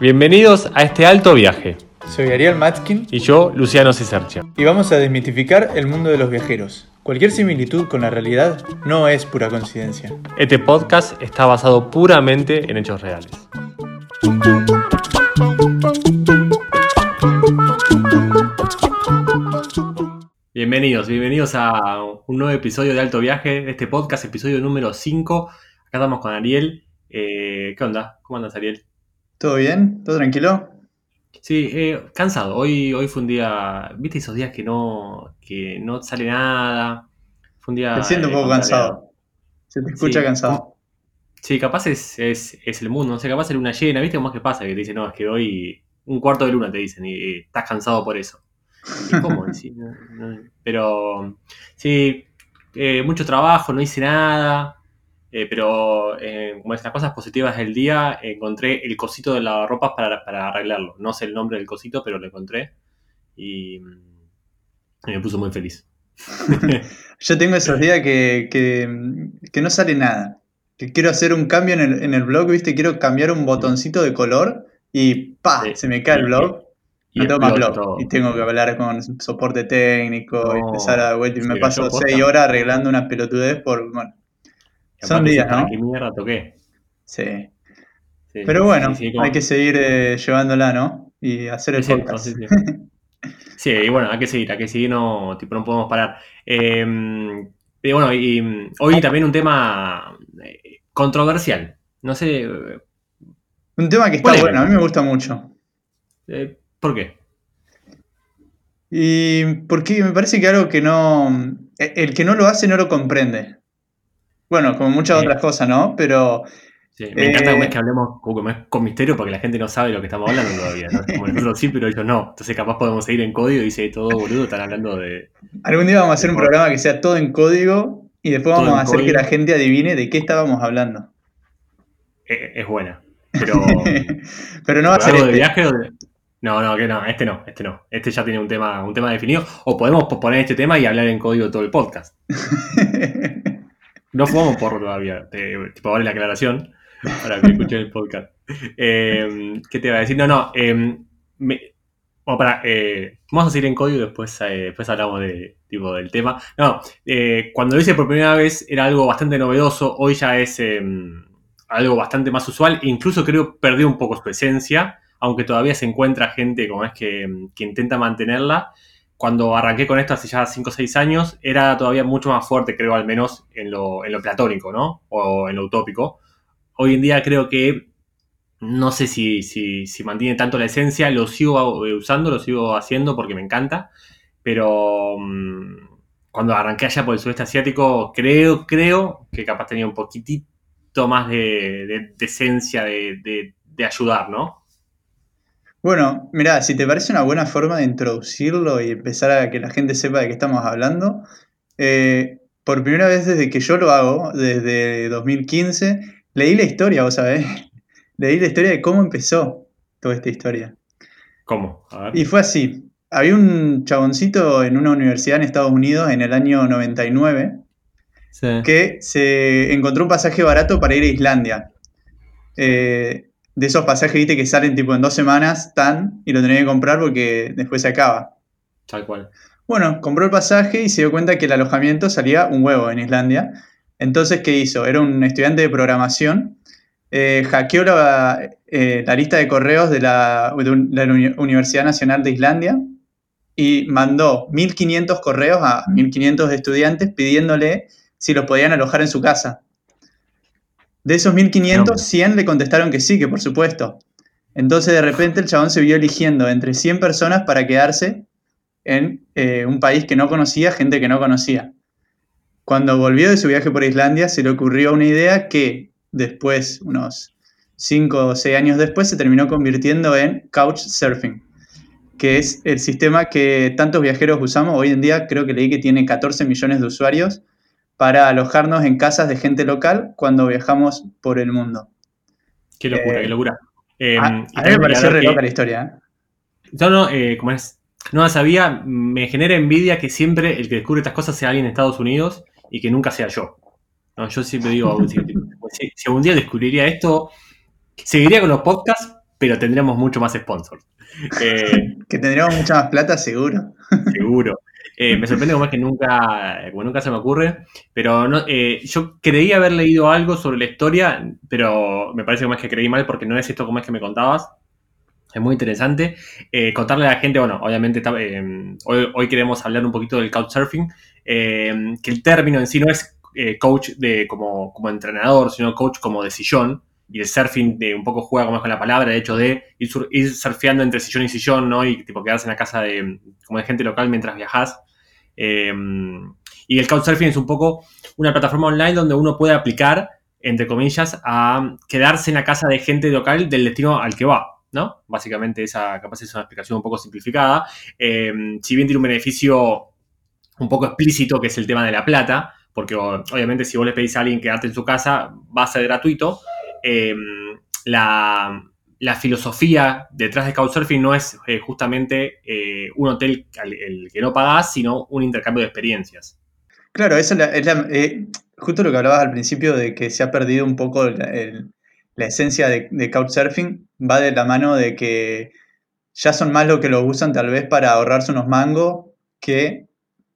Bienvenidos a este alto viaje. Soy Ariel Matskin Y yo, Luciano Cisercia. y vamos a desmitificar el mundo de los viajeros. Cualquier similitud con la realidad no es pura coincidencia. Este podcast está basado puramente en hechos reales. Bienvenidos, bienvenidos a un nuevo episodio de Alto Viaje, de este podcast, episodio número 5. Acá estamos con Ariel. Eh, ¿Qué onda? ¿Cómo andas, Ariel? ¿Todo bien? ¿Todo tranquilo? Sí, eh, cansado. Hoy, hoy fue un día, ¿viste esos días que no, que no sale nada? Fue un día... Te siento un eh, poco cansado. Se te escucha Sí. cansado. Sí, capaz es, es, es el mundo, no sé, capaz es luna llena, ¿viste cómo es que pasa? Que te dicen, no, es que hoy un cuarto de luna te dicen y, y estás cansado por eso. ¿Y cómo? Sí, no, no. Pero sí, eh, mucho trabajo, no hice nada, eh, pero eh, como es las cosas positivas del día, encontré el cosito de lavarropas para, para arreglarlo. No sé el nombre del cosito, pero lo encontré y, y me puso muy feliz. Yo tengo esos días que, que, que no sale nada. Que quiero hacer un cambio en el, en el blog, ¿viste? Quiero cambiar un botoncito de color y ¡pa! Sí. Se me cae el blog. Y más explota blog. Y tengo que hablar con soporte técnico y empezar a vuelta. Y ¿se me paso seis horas arreglando una pelotudez por. Bueno, Y son días, ¿para ¿no? ¿Qué mierda toqué? sí. Sí, Pero bueno, sí, como- hay que seguir eh, llevándola, ¿no? Y hacer el podcast. sí, y bueno, hay que seguir, hay que seguir, no, tipo, no podemos parar. Eh, y bueno, y mm, hoy también un tema eh, controversial. No sé, eh, Un tema que está bueno, a mí me gusta mucho. eh, ¿por qué? Y porque me parece que algo que no. e- El que no lo hace no lo comprende. Bueno, como muchas Sí. otras cosas, ¿no? Pero Sí, me encanta Eh, es que hablemos como con misterio porque la gente no sabe lo que estamos hablando todavía. ¿no? Como nosotros sí, pero ellos no. Entonces capaz podemos seguir en código y dice todo boludo, están hablando de... algún día vamos a hacer un programa que sea todo en código y después Todo vamos a hacer que la gente adivine de qué estábamos hablando. eh, es buena. Pero... Pero no va a ser ¿Algo de este. viaje o de- No, no, que no, este no, este no. Este ya tiene un tema, un tema definido. O podemos posponer este tema y hablar en código todo el podcast. No fumamos porro todavía, te- tipo vale la aclaración para que escuchen el podcast. Eh, ¿Qué te iba a decir? No, no. eh, me- bueno, para, eh, vamos a seguir en código y después, eh, después hablamos de, tipo, del tema. No, eh, cuando lo hice por primera vez era algo bastante novedoso. Hoy ya es eh, algo bastante más usual. Incluso creo perdió un poco su esencia, aunque todavía se encuentra gente como es que, que intenta mantenerla cuando arranqué con esto hace ya 5 o 6 años, era todavía mucho más fuerte, creo, al menos en lo, platónico, ¿no? O en lo utópico. Hoy en día creo que no sé si, si, si mantiene tanto la esencia, lo sigo eh, usando, lo sigo haciendo porque me encanta, pero mm, cuando arranqué allá por el sudeste asiático, creo, creo que capaz tenía un poquitito más de, esencia de- de ayudar, ¿no? Bueno, mirá, si te parece una buena forma de introducirlo y empezar a que la gente sepa de qué estamos hablando, eh, por primera vez desde que yo lo hago, desde 2015, leí la historia, vos sabés. Leí la historia de cómo empezó toda esta historia. ¿Cómo? A ver. Y fue así. Había un chaboncito en una universidad en Estados Unidos en el año 99 Sí. que se encontró un pasaje barato para ir a Islandia. Eh, de esos pasajes, viste, que salen tipo en dos semanas, tan, y lo tenés que comprar porque después se acaba. Tal cual. Bueno, compró el pasaje y se dio cuenta que el alojamiento salía un huevo en Islandia. Entonces, ¿qué hizo? Era un estudiante de programación. eh, hackeó la, eh, la lista de correos de la, de la Uni- Universidad Nacional de Islandia y mandó 1500 correos a 1500 estudiantes pidiéndole si los podían alojar en su casa. De esos 1500, 100 le contestaron que sí, que por supuesto. Entonces, de repente, el chabón se vio eligiendo entre 100 personas para quedarse en eh, un país que no conocía, gente que no conocía. Cuando volvió de su viaje por Islandia, se le ocurrió una idea que después, unos 5 o 6 años después, se terminó convirtiendo en Couchsurfing, que es el sistema que tantos viajeros usamos. Hoy en día creo que leí que tiene 14 millones de usuarios para alojarnos en casas de gente local cuando viajamos por el mundo. Qué locura, Eh, qué locura. Eh, a, y a mí me pareció re loca la historia. ¿eh? No, no, eh, como es, no la sabía, me genera envidia que siempre el que descubre estas cosas sea alguien en Estados Unidos y que nunca sea yo. ¿no? Yo siempre digo, si, si, algún día descubriría esto, seguiría con los podcasts, pero tendríamos mucho más sponsors. Eh, que tendríamos mucha más plata, seguro. Seguro. Eh, me sorprende como es que nunca, como nunca se me ocurre, pero no, eh, yo creí haber leído algo sobre la historia, pero me parece como es que creí mal porque no es esto como es que me contabas. Es muy interesante. contarle a la gente, bueno, obviamente hoy, hoy, queremos hablar un poquito del couchsurfing, que el término en sí no es coach de, como, como entrenador, sino coach como de sillón, y el surfing de un poco juega como con la palabra, el hecho de ir, surfeando entre sillón y sillón, ¿no? Y tipo quedarse en la casa de, como de gente local mientras viajas. Em, y el Couchsurfing es un poco una plataforma online donde uno puede aplicar, entre comillas, a quedarse en la casa de gente local del destino al que va, ¿no? Básicamente esa capaz es una explicación un poco simplificada. Em, si bien tiene un beneficio un poco explícito, que es el tema de la plata, porque obviamente si vos le pedís a alguien quedarte en su casa, va a ser gratuito, Em, la, filosofía detrás de Couchsurfing no es eh, justamente eh, un hotel el que no pagás, sino un intercambio de experiencias. Claro, eso es, eh, justo lo que hablabas al principio de que se ha perdido un poco la, esencia de, de, Couchsurfing, va de la mano de que ya son más lo que lo usan tal vez para ahorrarse unos mangos que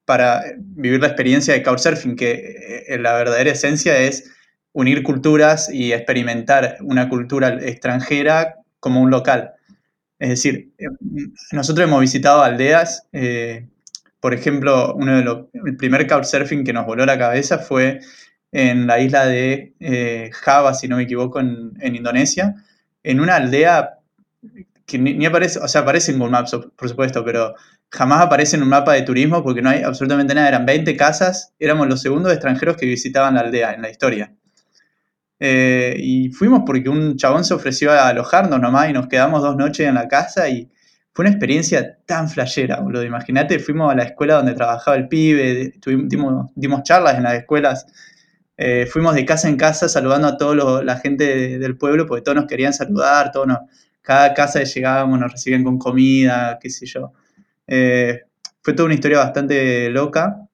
para vivir la experiencia de Couchsurfing, que la verdadera esencia es unir culturas y experimentar una cultura extranjera como un local. Es decir, nosotros hemos visitado aldeas, eh, por ejemplo, uno de los, el primer couchsurfing que nos voló la cabeza fue en la isla de eh, Java, si no me equivoco, en, Indonesia, en una aldea que ni, aparece, o sea, aparece en Google Maps, por supuesto, pero jamás aparece en un mapa de turismo porque no hay absolutamente nada. Eran 20 casas, éramos los segundos extranjeros que visitaban la aldea en la historia. Eh, y fuimos porque un chabón se ofreció a alojarnos nomás y nos quedamos dos noches en la casa y fue una experiencia tan flashera, boludo. Imagínate, fuimos a la escuela donde trabajaba el pibe, dimos, charlas en las escuelas, eh, fuimos de casa en casa saludando a toda la gente del pueblo porque todos nos querían saludar, todos cada casa que llegábamos nos recibían con comida, qué sé yo. Eh, fue toda una historia bastante loca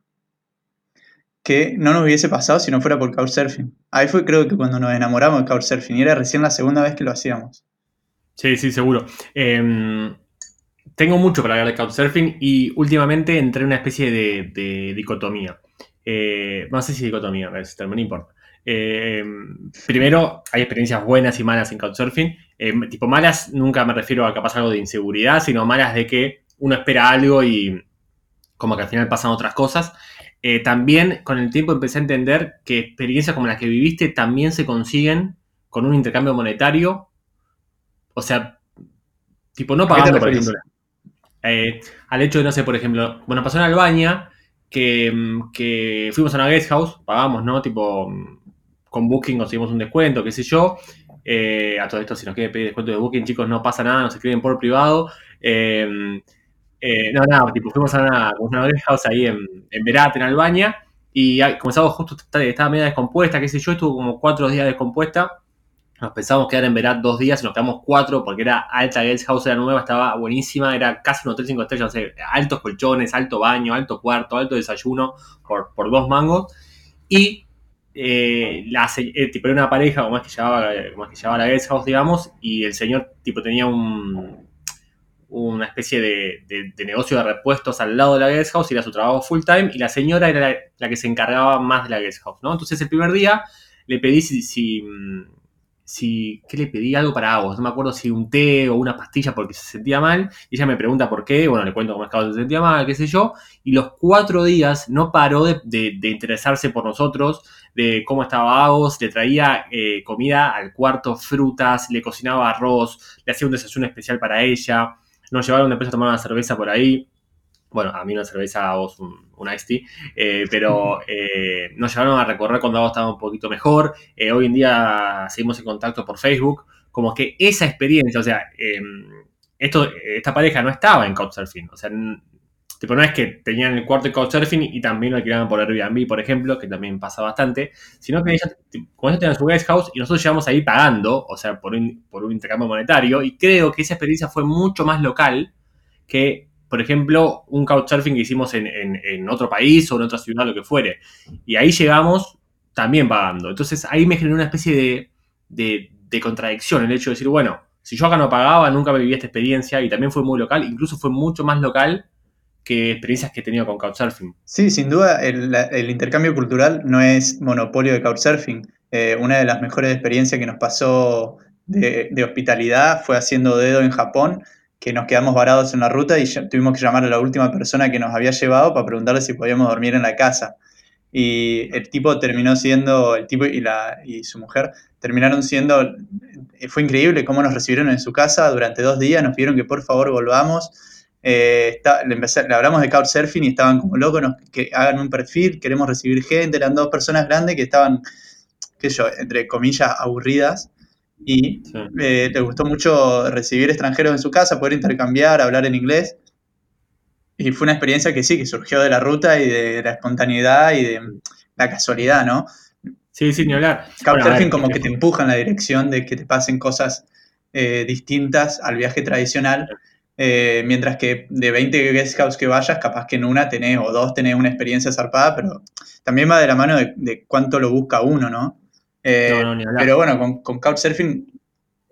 que no nos hubiese pasado si no fuera por Couchsurfing. Ahí fue creo que cuando nos enamoramos de Couchsurfing y era recién la segunda vez que lo hacíamos. Sí, sí, seguro. Em, tengo mucho para hablar de Couchsurfing y últimamente entré en una especie de, dicotomía. Eh, no sé si dicotomía, pero no importa. Em, primero, hay experiencias buenas y malas en Couchsurfing. Em, tipo malas, nunca me refiero a que pasa algo de inseguridad, sino malas de que uno espera algo y como que al final pasan otras cosas. Eh, también con el tiempo empecé a entender que experiencias como las que viviste también se consiguen con un intercambio monetario. O sea, tipo no pagando, por ejemplo. Eh, al hecho de, no sé, por ejemplo, bueno, pasó en Albania que, mm, que fuimos a una guest house, pagamos, ¿no? Tipo, mm, con Booking conseguimos un descuento, qué sé yo. Eh, a todo esto, si nos quieren pedir descuento de Booking, chicos, no pasa nada, nos escriben por privado. Eh, no, nada, tipo, fuimos a una, una house ahí en, en Berat, en Albania, y comenzamos justo, estaba media descompuesta, qué sé yo, estuvo como cuatro días descompuesta. Nos pensamos quedar en Berat dos días y nos quedamos cuatro porque era alta, Guest House era nueva, estaba buenísima, era casi un hotel cinco estrellas, no sé, altos colchones, alto baño, alto cuarto, alto desayuno por, por dos mangos. Y eh, la, eh, tipo, era una pareja, como es que llevaba, como es que llevaba la Guest House, digamos, y el señor tipo tenía un, una especie de, negocio de repuestos al lado de la guest house era su trabajo full time y la señora era la, que se encargaba más de la guest house, ¿no? Entonces el primer día le pedí si, si, ¿qué le pedí? Algo para agua, no me acuerdo si un té o una pastilla porque se sentía mal y ella me pregunta por qué, bueno, le cuento cómo es que se sentía mal, qué sé yo, y los cuatro días no paró de, interesarse por nosotros, de cómo estaba Agos, le traía eh, comida al cuarto, frutas, le cocinaba arroz, le hacía un desayuno especial para ella, nos llevaron después a tomar una cerveza por ahí. Bueno, a mí una cerveza, a vos un, un iced tea. Eh, pero eh, nos llevaron a recorrer cuando vos estaba un poquito mejor. Eh, hoy en día seguimos en contacto por Facebook. Como que esa experiencia, o sea, em, esto, esta pareja no estaba en Couchsurfing. O sea, Tipo, no es que tenían el cuarto de Couchsurfing y también lo alquilaban por Airbnb, por ejemplo, que también pasa bastante, sino que ellos, con eso tenían su guest house y nosotros llevamos ahí pagando, o sea, por un, por un intercambio monetario, y creo que esa experiencia fue mucho más local que por ejemplo, un couchsurfing que hicimos en, otro país o en otra ciudad, lo que fuere. Y ahí llegamos también pagando. Entonces ahí me generó una especie de, de, contradicción el hecho de decir, bueno, si yo acá no pagaba, nunca viví esta experiencia y también fue muy local, incluso fue mucho más local que experiencias que he tenido con Couchsurfing. Sí, sin duda, el, intercambio cultural no es monopolio de Couchsurfing. Eh, una de las mejores experiencias que nos pasó de, hospitalidad fue haciendo dedo en Japón, que nos quedamos varados en la ruta y tuvimos que llamar a la última persona que nos había llevado para preguntarle si podíamos dormir en la casa. Y el tipo terminó siendo, el tipo y, la, y su mujer terminaron siendo, fue increíble cómo nos recibieron en su casa durante dos días, nos pidieron que por favor volvamos eh, le, hablamos de Couchsurfing y estaban como locos, que hagan un perfil, queremos recibir gente, eran dos personas grandes que estaban, qué sé yo, entre comillas, aburridas y eh, les gustó mucho recibir extranjeros en su casa, poder intercambiar, hablar en inglés. Y fue una experiencia que sí, que surgió de la ruta y de la espontaneidad y de la casualidad, ¿no? Sí, sí, ni hablar. Couchsurfing como que te empuja en la dirección de que te pasen cosas eh, distintas al viaje tradicional eh, mientras que de 20 guest scouts que vayas, capaz que en una tenés o dos tenés una experiencia zarpada, pero también va de la mano de, cuánto lo busca uno, ¿no? Eh, pero bueno, con, con, Couchsurfing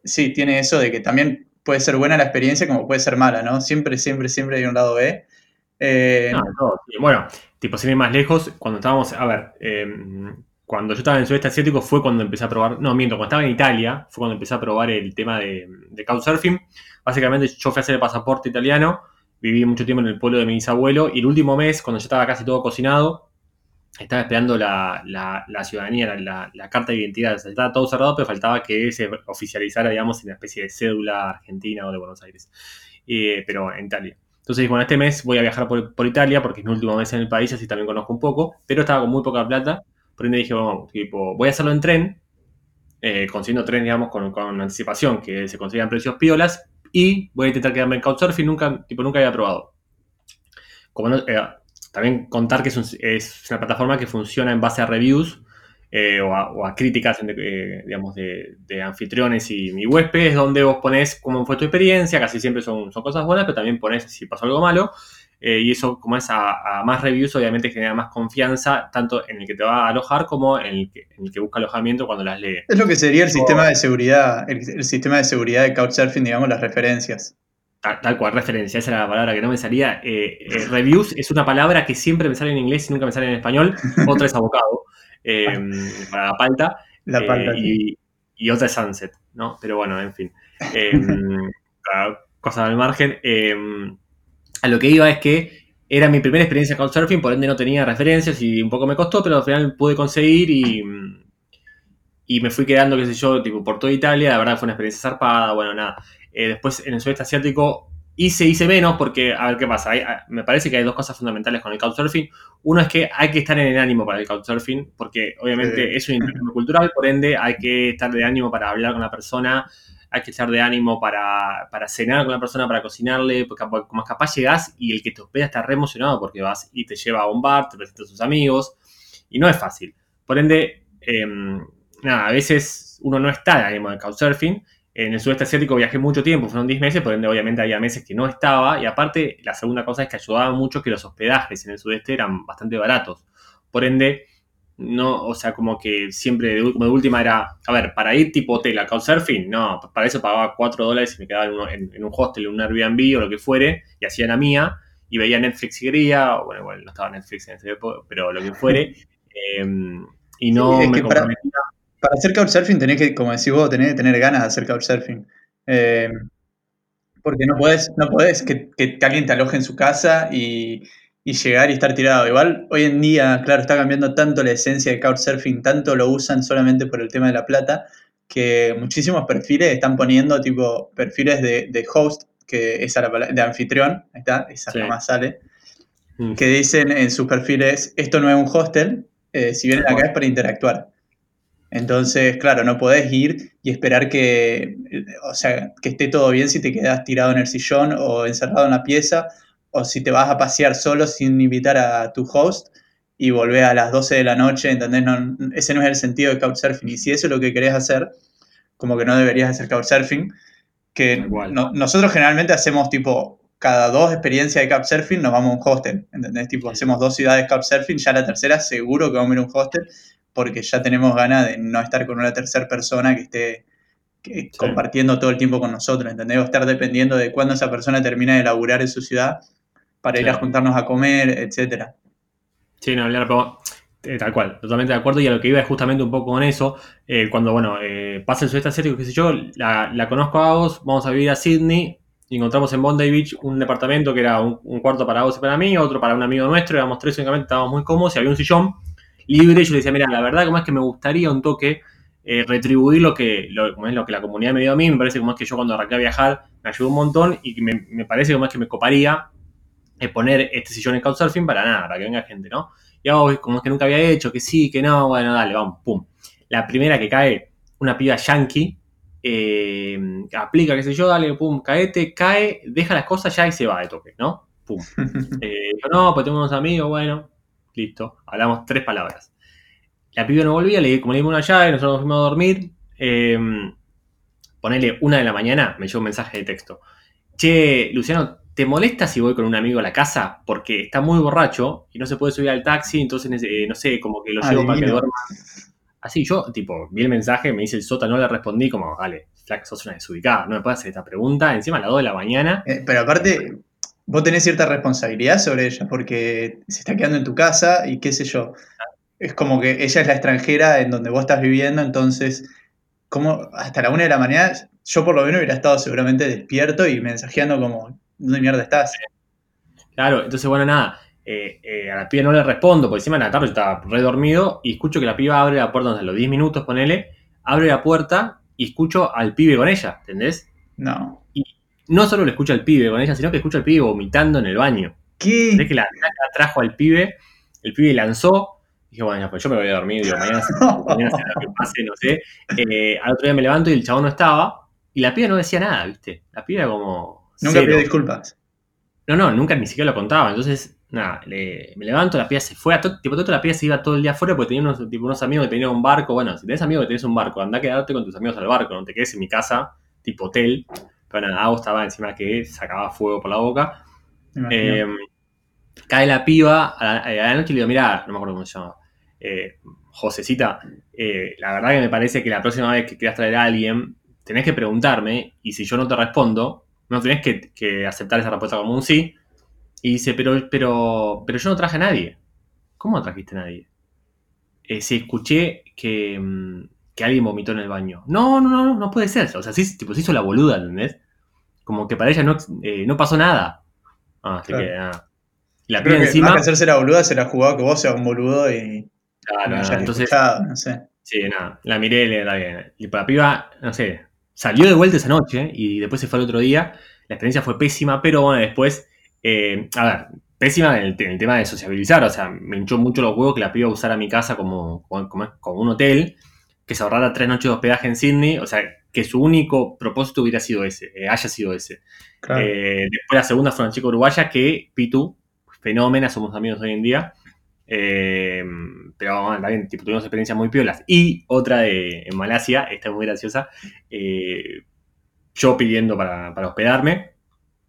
sí tiene eso de que también puede ser buena la experiencia como puede ser mala, ¿no? Siempre, siempre, siempre hay un lado B. Eh, bueno, tipo, sin ir más lejos, cuando estábamos, a ver, cuando yo estaba en el sudeste asiático fue cuando empecé a probar, no, miento, cuando estaba en Italia fue cuando empecé a probar el tema de, de Couchsurfing. Básicamente yo fui a hacer el pasaporte italiano, viví mucho tiempo en el pueblo de mi bisabuelo y el último mes, cuando ya estaba casi todo cocinado, estaba esperando la, ciudadanía, la, carta de identidad, estaba todo cerrado, pero faltaba que se oficializara, digamos, en una especie de cédula argentina o de Buenos Aires, eh, pero en Italia. Entonces bueno, este mes voy a viajar por, por, Italia porque es mi último mes en el país, así también conozco un poco, pero estaba con muy poca plata, por ende dije, bueno, tipo, voy a hacerlo en tren, eh, consiguiendo tren, digamos, con, anticipación, que se consigan precios piolas, y voy a intentar quedarme en Couchsurfing, nunca, tipo, nunca había probado. Como eh, también contar que es, una plataforma que funciona en base a reviews eh, o, a, críticas digamos, de, anfitriones y mi huéspedes, donde vos pones cómo fue tu experiencia, casi siempre son, son cosas buenas, pero también pones si pasó algo malo. Eh, y eso, como es a, más reviews, obviamente genera más confianza, tanto en el que te va a alojar como en el que, en el que busca alojamiento cuando las lee. Es lo que sería el sistema de seguridad, el, sistema de seguridad de Couchsurfing, digamos, las referencias. Tal, cual, referencia, esa era la palabra que no me salía. Eh, eh, reviews es una palabra que siempre me sale en inglés y nunca me sale en español. Otra es abocado, para la palta. La palta. Y, y, otra es sunset, ¿no? Pero bueno, en fin. cosas al margen a lo que iba es que era mi primera experiencia con surfing, por ende no tenía referencias y un poco me costó, pero al final pude conseguir y, y me fui quedando, qué sé yo, tipo por toda Italia. La verdad fue una experiencia zarpada, bueno, nada. Eh, después en el sudeste asiático hice, hice menos porque, a ver qué pasa. me parece que hay dos cosas fundamentales con el couchsurfing. Uno es que hay que estar en el ánimo para el couchsurfing, porque obviamente es un intercambio cultural, por ende hay que estar de ánimo para hablar con la persona, hay que estar de ánimo para, cenar con la persona, para cocinarle, porque como capaz llegás y el que te hospeda está re emocionado porque vas y te lleva a un bar, te presenta a sus amigos, y no es fácil. Por ende, em, nada, a veces uno no está de ánimo de couchsurfing. En el sudeste asiático viajé mucho tiempo, fueron 10 meses, por ende obviamente había meses que no estaba, y aparte la segunda cosa es que ayudaba mucho que los hospedajes en el sudeste eran bastante baratos. Por ende, no, o sea, como que siempre de, última era, a ver, para ir tipo hotel a Couchsurfing, no, para eso pagaba 4 dólares y me quedaba en, un hostel, en un Airbnb o lo que fuere, y hacía la mía, y veía Netflix y quería, o bueno, bueno, no estaba Netflix en ese época, pero lo que fuere, em, y no me para, para, hacer Couchsurfing tenés que, como decís vos, tenés que tener ganas de hacer Couchsurfing. Em, porque no podés, no podés que, que alguien te aloje en su casa y y llegar y estar tirado. Igual hoy en día, claro, está cambiando tanto la esencia de Couchsurfing, tanto lo usan solamente por el tema de la plata, que muchísimos perfiles están poniendo tipo perfiles de, host, que es la de anfitrión, ahí está, esa jamás sale, mm. que dicen en sus perfiles, esto no es un hostel, eh, si vienen acá es para interactuar. Entonces, claro, no podés ir y esperar que, o sea, que esté todo bien si te quedas tirado en el sillón o encerrado en la pieza o si te vas a pasear solo sin invitar a tu host y volver a las 12 de la noche, ¿entendés? No, ese no es el sentido de Couchsurfing. Y si eso es lo que querés hacer, como que no deberías hacer Couchsurfing, que nosotros generalmente hacemos tipo cada dos experiencias de Couchsurfing nos vamos a un hostel, ¿entendés? Tipo, hacemos dos ciudades Couchsurfing, ya la tercera seguro que vamos a ir a un hostel, porque ya tenemos ganas de no estar con una tercera persona que esté compartiendo todo el tiempo con nosotros, ¿entendés? O estar dependiendo de cuándo esa persona termina de laburar en su ciudad para ir a juntarnos a comer, etcétera. Sí, no, hablar, pero eh, tal cual, totalmente de acuerdo. Y a lo que iba es justamente un poco con eso. Eh, cuando, bueno, eh, pasa el sudeste asiático, qué sé yo, la, conozco a vos, vamos a vivir a Sydney. Y encontramos en Bondi Beach un departamento que era un, cuarto para vos y para mí, otro para un amigo nuestro. Éramos tres, únicamente estábamos muy cómodos y había un sillón libre. Y yo le decía, mira, la verdad, como es que me gustaría un toque retribuir lo que, lo, es lo que la comunidad me dio a mí. Me parece como es que yo cuando arranqué a viajar me ayudó un montón y me, me parece como es que me coparía poner este sillón en Couchsurfing para nada, para que venga gente, ¿no? Y hago como es que nunca había hecho, que sí, que no, bueno, dale, vamos, pum. La primera que cae, una piba yankee, eh, aplica, qué sé yo, dale, pum, caete, cae, deja las cosas ya y se va de toque, ¿no? Pum. Eh, yo no, pues tengo unos amigos, bueno, listo, hablamos tres palabras. La piba no volvía, le, como le dimos una llave, nosotros nos fuimos a dormir. Eh, ponele una de la mañana, me llegó un mensaje de texto. Che, Luciano, ¿te molesta si voy con un amigo a la casa? Porque está muy borracho y no se puede subir al taxi, entonces, eh, no sé, como que lo llevo para que duerma. Así yo, tipo, vi el mensaje, me dice el sota, no le respondí como, vale, flaca, sos una desubicada, no me puedes hacer esta pregunta, encima a las 2 de la mañana. Eh, pero aparte, vos tenés cierta responsabilidad sobre ella, porque se está quedando en tu casa y qué sé yo. Es como que ella es la extranjera en donde vos estás viviendo, entonces, como hasta la 1 de la mañana, yo por lo menos hubiera estado seguramente despierto y mensajeando como, ¿dónde mierda estás? Claro, entonces, bueno, nada, eh, eh, a la piba no le respondo, porque encima en la tarde yo estaba redormido y escucho que la piba abre la puerta, a los 10 minutos, ponele, abre la puerta y escucho al pibe con ella, ¿entendés? No. Y no solo le escucho al pibe con ella, sino que escucho al pibe vomitando en el baño. ¿Qué? Es que la, la trajo al pibe, el pibe lanzó, dije, bueno, pues yo me voy a dormir, digo, mañana, mañana será lo que pase, no sé. Eh, al otro día me levanto y el chabón no estaba, y la piba no decía nada, ¿viste? La piba como Nunca pidió disculpas. No, no, nunca ni siquiera lo contaba. Entonces, nada, me levanto, la pieza se fue a tipo, todo la pieza se iba todo el día afuera porque tenía unos, tipo, unos amigos que tenían un barco. Bueno, si tenés amigos que tenés un barco, anda a quedarte con tus amigos al barco, no te quedes en mi casa, tipo hotel. Pero nada, Agua estaba encima que sacaba fuego por la boca. Eh, cae la piba a la, noche y le digo, mira, no me acuerdo cómo se llama. Eh, Josecita, eh, la verdad que me parece que la próxima vez que quieras traer a alguien, tenés que preguntarme y si yo no te respondo, no tenés que, aceptar esa respuesta como un sí. Y dice, pero, pero, pero yo no traje a nadie. ¿Cómo no trajiste a nadie? Eh, sí, escuché que, mm, que, alguien vomitó en el baño. No, no, no, no puede ser. O sea, sí, tipo, se hizo la boluda, ¿entendés? Como que para ella no, eh, no pasó nada. Ah, así que nada. La Creo que encima. Más que hacerse la boluda, se la que vos seas un boludo y. Claro, no, entonces. no sé. Sí, nada. La miré y le da bien. Y para la piba, no sé, Salió de vuelta esa noche y después se fue al otro día. La experiencia fue pésima, pero bueno, después, eh, a ver, pésima en el, tema de sociabilizar. O sea, me hinchó mucho los huevos que la piba usara mi casa como, como, un hotel, que se ahorrara tres noches de hospedaje en Sydney. O sea, que su único propósito hubiera sido ese, eh, haya sido ese. Eh, después la segunda fue una chica uruguaya que, Pitu, fenómena, somos amigos hoy en día. Eh, pero también tipo, tuvimos experiencias muy piolas. Y otra de, en Malasia, esta es muy graciosa, eh, yo pidiendo para, hospedarme,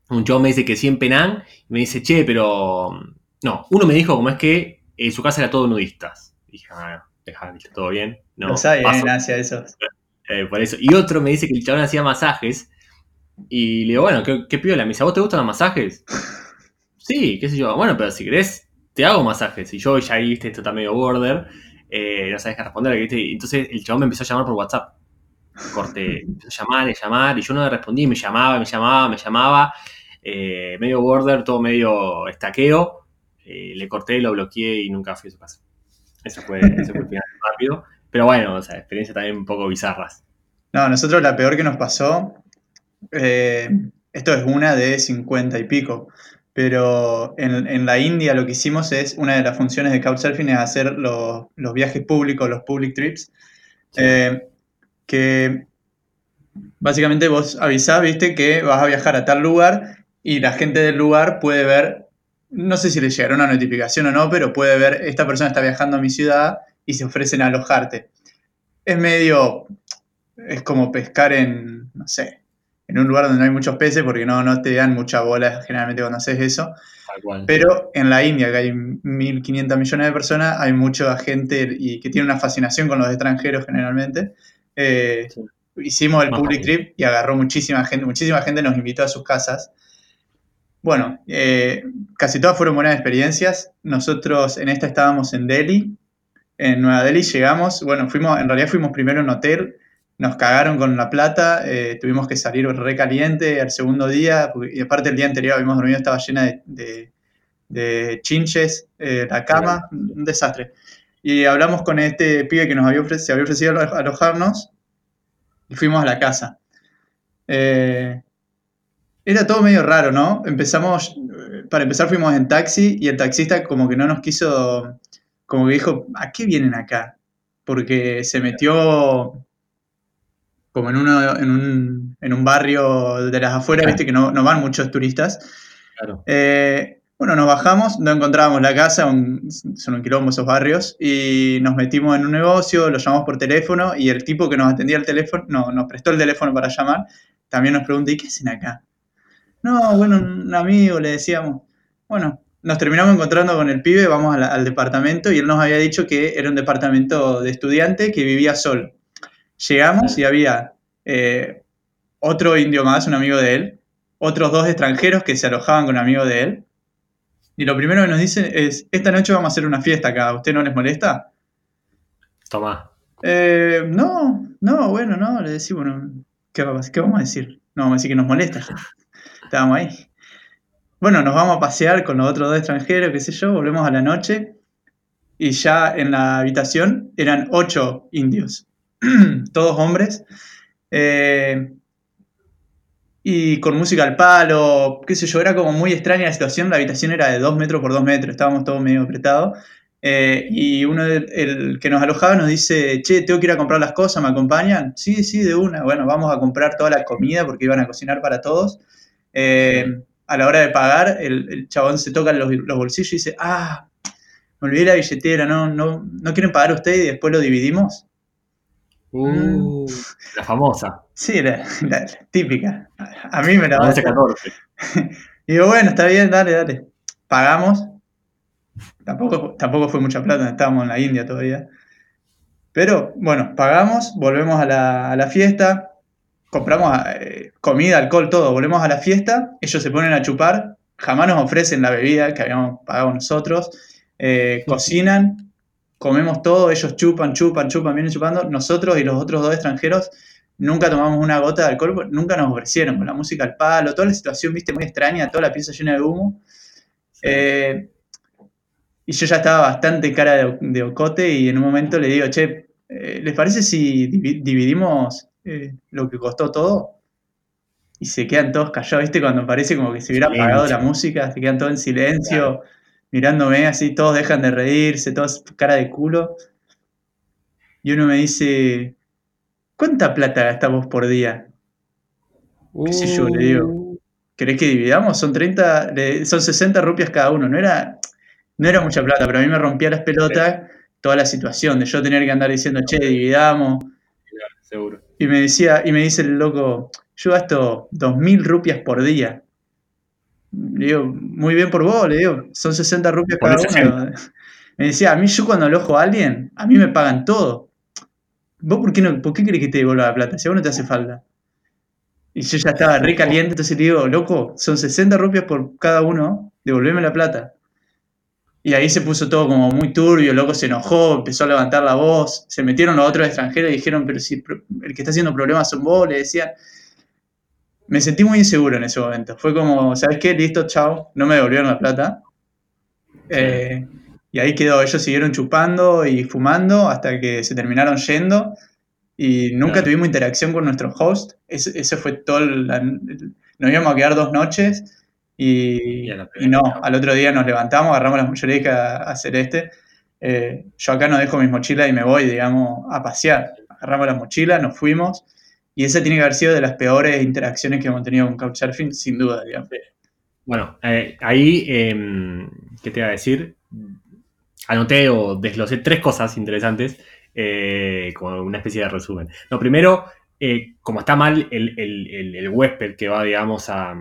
un chavo me dice que sí en Penang, y me dice, che, pero... No, uno me dijo como es que en su casa era todo nudistas. Y dije, ah, deja, todo bien. No, Lo sabe en Asia eso. Eh, por eso. Y otro me dice que el chabón hacía masajes. Y le digo, bueno, ¿qué, qué piola? Me dice, ¿a vos te gustan los masajes? sí, qué sé yo. Bueno, pero si querés, te hago masajes. Y yo ya viste, esto está medio border, eh, no sabes qué responder, ¿viste? Entonces el chabón me empezó a llamar por WhatsApp. Corte, empezó a llamar, a llamar, y yo no le respondí, me llamaba, me llamaba, me llamaba. Eh, medio border, todo medio estaqueo. Eh, le corté, lo bloqueé y nunca fui a su casa. Eso fue, ese fue el final rápido. Pero bueno, o sea, experiencias también un poco bizarras. No, nosotros la peor que nos pasó, esto es una de 50 y pico pero en, la India lo que hicimos es, una de las funciones de Couchsurfing es hacer los, viajes públicos, los public trips, eh, que básicamente vos avisás, viste, que vas a viajar a tal lugar y la gente del lugar puede ver, no sé si le llegará una notificación o no, pero puede ver, esta persona está viajando a mi ciudad y se ofrecen a alojarte. Es medio, es como pescar en, no sé, en un lugar donde no hay muchos peces porque no, no te dan mucha bola generalmente cuando haces eso. Pero en la India, que hay 1.500 millones de personas, hay mucha gente y que tiene una fascinación con los extranjeros generalmente. Eh, hicimos el public trip y agarró muchísima gente, muchísima gente nos invitó a sus casas. Bueno, eh, casi todas fueron buenas experiencias. Nosotros en esta estábamos en Delhi, en Nueva Delhi llegamos, bueno, fuimos, en realidad fuimos primero en un hotel, nos cagaron con la plata, eh, tuvimos que salir re caliente al segundo día, y aparte el día anterior habíamos dormido, estaba llena de, chinches, eh, la cama, un desastre. Y hablamos con este pibe que nos había ofrecido, se había ofrecido alojarnos y fuimos a la casa. Eh, era todo medio raro, ¿no? Empezamos, para empezar fuimos en taxi y el taxista como que no nos quiso, como que dijo, ¿a qué vienen acá? Porque se metió como en, uno, en, un, en un barrio de las afueras, viste que no, no, van muchos turistas. Eh, bueno, nos bajamos, no encontrábamos la casa, son un quilombo esos barrios, y nos metimos en un negocio, lo llamamos por teléfono, y el tipo que nos atendía el teléfono, no, nos prestó el teléfono para llamar, también nos pregunta, ¿y qué hacen acá? No, bueno, un amigo, le decíamos. Bueno, nos terminamos encontrando con el pibe, vamos al departamento, y él nos había dicho que era un departamento de estudiante que vivía solo. Llegamos y había eh, otro indio más, un amigo de él, otros dos extranjeros que se alojaban con un amigo de él. Y lo primero que nos dicen es, esta noche vamos a hacer una fiesta acá, ¿usted no les molesta? Toma. Eh, no, no, bueno, no, le decimos, ¿qué, ¿qué, vamos a decir? No, vamos a decir que nos molesta. Estábamos ahí. Bueno, nos vamos a pasear con los otros dos extranjeros, qué sé yo, volvemos a la noche y ya en la habitación eran ocho indios. todos hombres, eh, y con música al palo, qué sé yo, era como muy extraña la situación, la habitación era de 2 metros por 2 metros, estábamos todos medio apretados, eh, y uno el que nos alojaba nos dice, che, tengo que ir a comprar las cosas, ¿me acompañan? Sí, sí, de una, bueno, vamos a comprar toda la comida porque iban a cocinar para todos. Eh, a la hora de pagar, el, chabón se toca los, los, bolsillos y dice, ah, me olvidé la billetera, ¿no, no, ¿no quieren pagar ustedes y después lo dividimos? Uh, la famosa. Sí, la, típica. A mí me la va a 14. Digo, bueno, está bien, dale, dale. Pagamos. Tampoco, tampoco fue mucha plata, estábamos en la India todavía. Pero bueno, pagamos, volvemos a la, fiesta, compramos eh, comida, alcohol, todo, volvemos a la fiesta, ellos se ponen a chupar, jamás nos ofrecen la bebida que habíamos pagado nosotros, eh, cocinan, comemos todo, ellos chupan, chupan, chupan, vienen chupando. Nosotros y los otros dos extranjeros nunca tomamos una gota de alcohol, nunca nos ofrecieron, con la música al palo, toda la situación, viste, muy extraña, toda la pieza llena de humo. Eh, y yo ya estaba bastante cara de, ocote y en un momento le digo, che, eh, ¿les parece si dividimos eh, lo que costó todo? Y se quedan todos callados, ¿viste? Cuando parece como que se hubiera apagado la música, se quedan todos en silencio mirándome así, todos dejan de reírse, todos cara de culo. Y uno me dice, ¿cuánta plata gastamos por día? ¿Qué sé yo? Le digo, uh. ¿querés que dividamos? Son 30, son 60 rupias cada uno. No era, no era mucha plata, pero a mí me rompía las pelotas toda la situación de yo tener que andar diciendo, che, dividamos. Seguro. Y me decía, y me dice el loco, yo gasto 2.000 rupias por día. Le digo, muy bien por vos, le digo, son 60 rupias cada uno. Me decía, a mí yo cuando alojo a alguien, a mí me pagan todo. ¿Vos por qué, no, por qué crees que te devuelva la plata? Si a vos no te hace falta. Y yo ya estaba re caliente, entonces le digo, loco, son 60 rupias por cada uno, devolveme la plata. Y ahí se puso todo como muy turbio, loco se enojó, empezó a levantar la voz, se metieron los otros extranjeros y dijeron, pero si el que está haciendo problemas son vos, le decían me sentí muy inseguro en ese momento. Fue como, ¿sabes qué? Listo, chao. No me devolvieron la plata. Eh, y ahí quedó. Ellos siguieron chupando y fumando hasta que se terminaron yendo. Y nunca tuvimos interacción con nuestro host. Ese, fue todo. nos íbamos a quedar dos noches. Y, no, al otro día nos levantamos, agarramos las mochilas a, a Celeste. Eh, yo acá no dejo mis mochilas y me voy, digamos, a pasear. Agarramos las mochilas, nos fuimos y esa tiene que haber sido de las peores interacciones que hemos tenido con Couchsurfing, sin duda, digamos. Bueno, eh, ahí, em, ¿qué te iba a decir? Anoté o desglosé tres cosas interesantes, eh, como una especie de resumen. Lo primero, eh, como está mal el, huésped que va, digamos, a,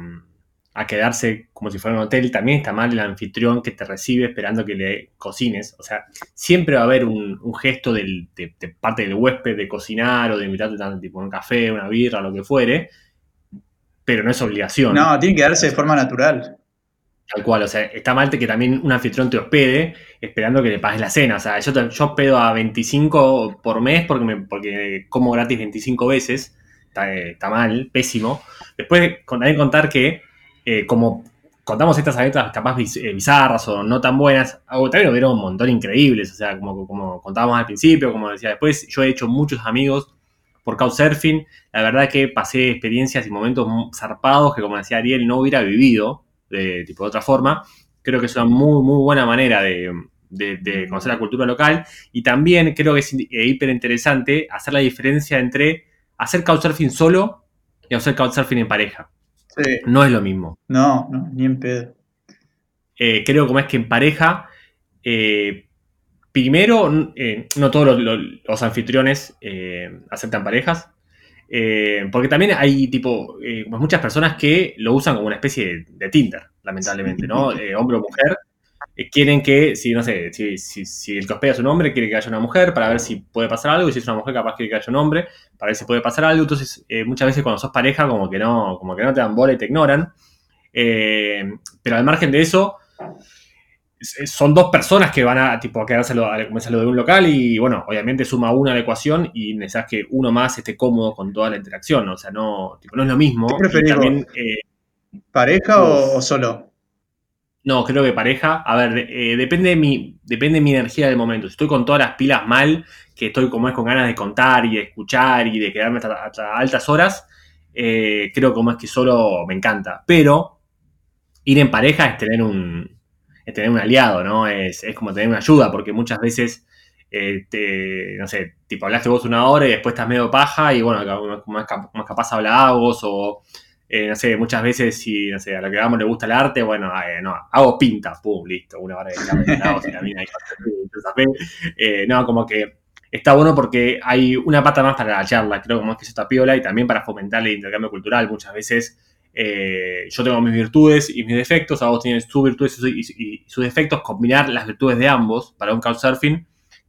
quedarse como si fuera un hotel, también está mal el anfitrión que te recibe esperando que le cocines. O sea, siempre va a haber un, gesto de, parte del huésped de cocinar o de invitarte tipo un café, una birra, lo que fuere, pero no es obligación. No, tiene que darse de forma natural. Tal cual, o sea, está mal que también un anfitrión te hospede esperando que le pagues la cena. O sea, yo, yo hospedo a 25 por mes porque, me, porque como gratis 25 veces. Eh, está, mal, pésimo. Después también contar que, eh, como contamos estas anécdotas capaz eh, bizarras o no tan buenas, también hubieron un montón increíbles. O sea, como, como contábamos al principio, como decía después, yo he hecho muchos amigos por Couchsurfing. La verdad que pasé experiencias y momentos zarpados que, como decía Ariel, no hubiera vivido de, tipo, de otra forma. Creo que es una muy, muy buena manera de, conocer la cultura local. Y también creo que es hiper interesante hacer la diferencia entre hacer couchsurfing solo y hacer couchsurfing en pareja. No es lo mismo. No, no, ni en pedo. Eh, creo como es que en pareja, eh, primero, eh, no todos los, anfitriones aceptan parejas. Porque también hay tipo muchas personas que lo usan como una especie de, Tinder, lamentablemente, ¿no? Hombre o mujer. Quieren que, si no sé, si, si, el que hospeda es un hombre, quiere que haya una mujer para ver si puede pasar algo, y si es una mujer, capaz quiere que haya un hombre para ver si puede pasar algo. Entonces, muchas veces cuando sos pareja, como que no, como que no te dan bola y te ignoran. pero al margen de eso, son dos personas que van a, tipo, a quedarse lo, de un local y, bueno, obviamente suma una a la ecuación y necesitas que uno más esté cómodo con toda la interacción. O sea, no, no es lo mismo. Eh, ¿Pareja o, solo? No, creo que pareja. A ver, eh, depende, de mi, depende de mi energía del momento. Si estoy con todas las pilas mal, que estoy como es con ganas de contar y de escuchar y de quedarme hasta, altas horas, eh, creo como es que solo me encanta. Pero ir en pareja es tener un, es tener un aliado, ¿no? Es, como tener una ayuda, porque muchas veces, eh, no sé, tipo hablaste vos una hora y después estás medio paja y bueno, más capaz habla vos o, eh, no sé, muchas veces si, no sé, a lo que vamos le gusta el arte, bueno, eh, no, hago pinta, pum, listo, una hora de y la mina eh, no, como que está bueno porque hay una pata más para la charla, creo como es que se está piola y también para fomentar el intercambio cultural. Muchas veces eh, yo tengo mis virtudes y mis defectos, a vos tienes sus virtudes y, sus defectos, combinar las virtudes de ambos para un couchsurfing,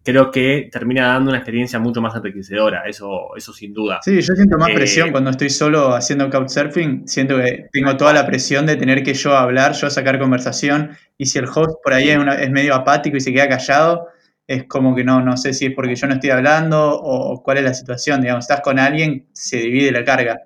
creo que termina dando una experiencia mucho más enriquecedora, eso, eso sin duda. Sí, yo siento más eh, presión cuando estoy solo haciendo couchsurfing, siento que tengo toda la presión de tener que yo hablar, yo sacar conversación, y si el host por ahí es, medio apático y se queda callado, es como que no, no sé si es porque yo no estoy hablando o cuál es la situación, digamos, estás con alguien, se divide la carga.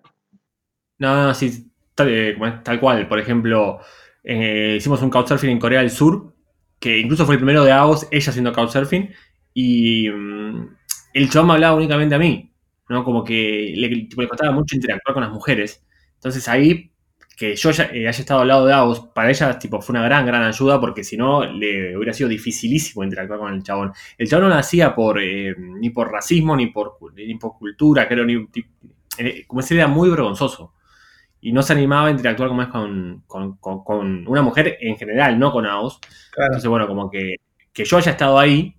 No, no, sí, eh, tal, cual. Por ejemplo, eh, hicimos un couchsurfing en Corea del Sur, que incluso fue el primero de Agos, ella haciendo couchsurfing, y mm, el chabón me hablaba únicamente a mí, ¿no? Como que le, costaba mucho interactuar con las mujeres. Entonces ahí, que yo eh, haya estado al lado de Agos, para ella tipo, fue una gran, gran ayuda, porque si no, le hubiera sido dificilísimo interactuar con el chabón. El chabón no lo hacía por, ni por racismo, ni por, ni por cultura, creo, ni... como ese era muy vergonzoso y no se animaba a interactuar como es con, una mujer en general, no con AOS. Entonces, bueno, como que, que yo haya estado ahí,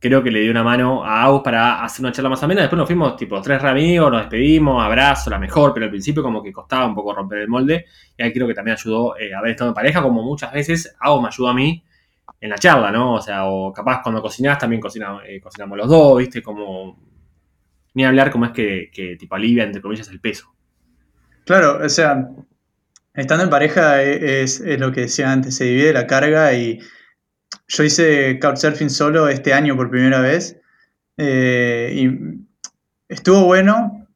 creo que le di una mano a AOS para hacer una charla más amena. Después nos fuimos, tipo, tres amigos, nos despedimos, abrazo, la mejor, pero al principio como que costaba un poco romper el molde. Y ahí creo que también ayudó eh, haber estado en pareja, como muchas veces AOS me ayudó a mí en la charla, ¿no? O sea, o capaz cuando cocinás también cocinamos, eh, cocinamos los dos, ¿viste? Como... Ni hablar como es que, tipo alivia, entre comillas, el peso. Claro, o sea, estando en pareja es, lo que decía antes, se divide la carga y yo hice Couchsurfing solo este año por primera vez eh, y estuvo bueno,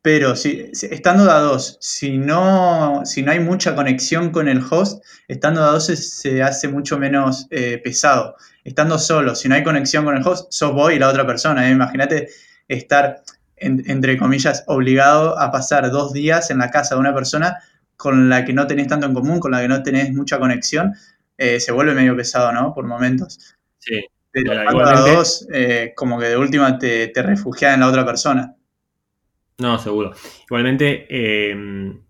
pero si, estando a dos, si no, si no hay mucha conexión con el host, estando a dos se, hace mucho menos eh, pesado. Estando solo, si no hay conexión con el host, sos vos y la otra persona. ¿eh? Imagínate estar entre comillas, obligado a pasar dos días en la casa de una persona con la que no tenés tanto en común, con la que no tenés mucha conexión, eh, se vuelve medio pesado, ¿no? Por momentos. Sí. Pero igualmente, dos, eh, como que de última te, te refugias en la otra persona. No, seguro. Igualmente, eh,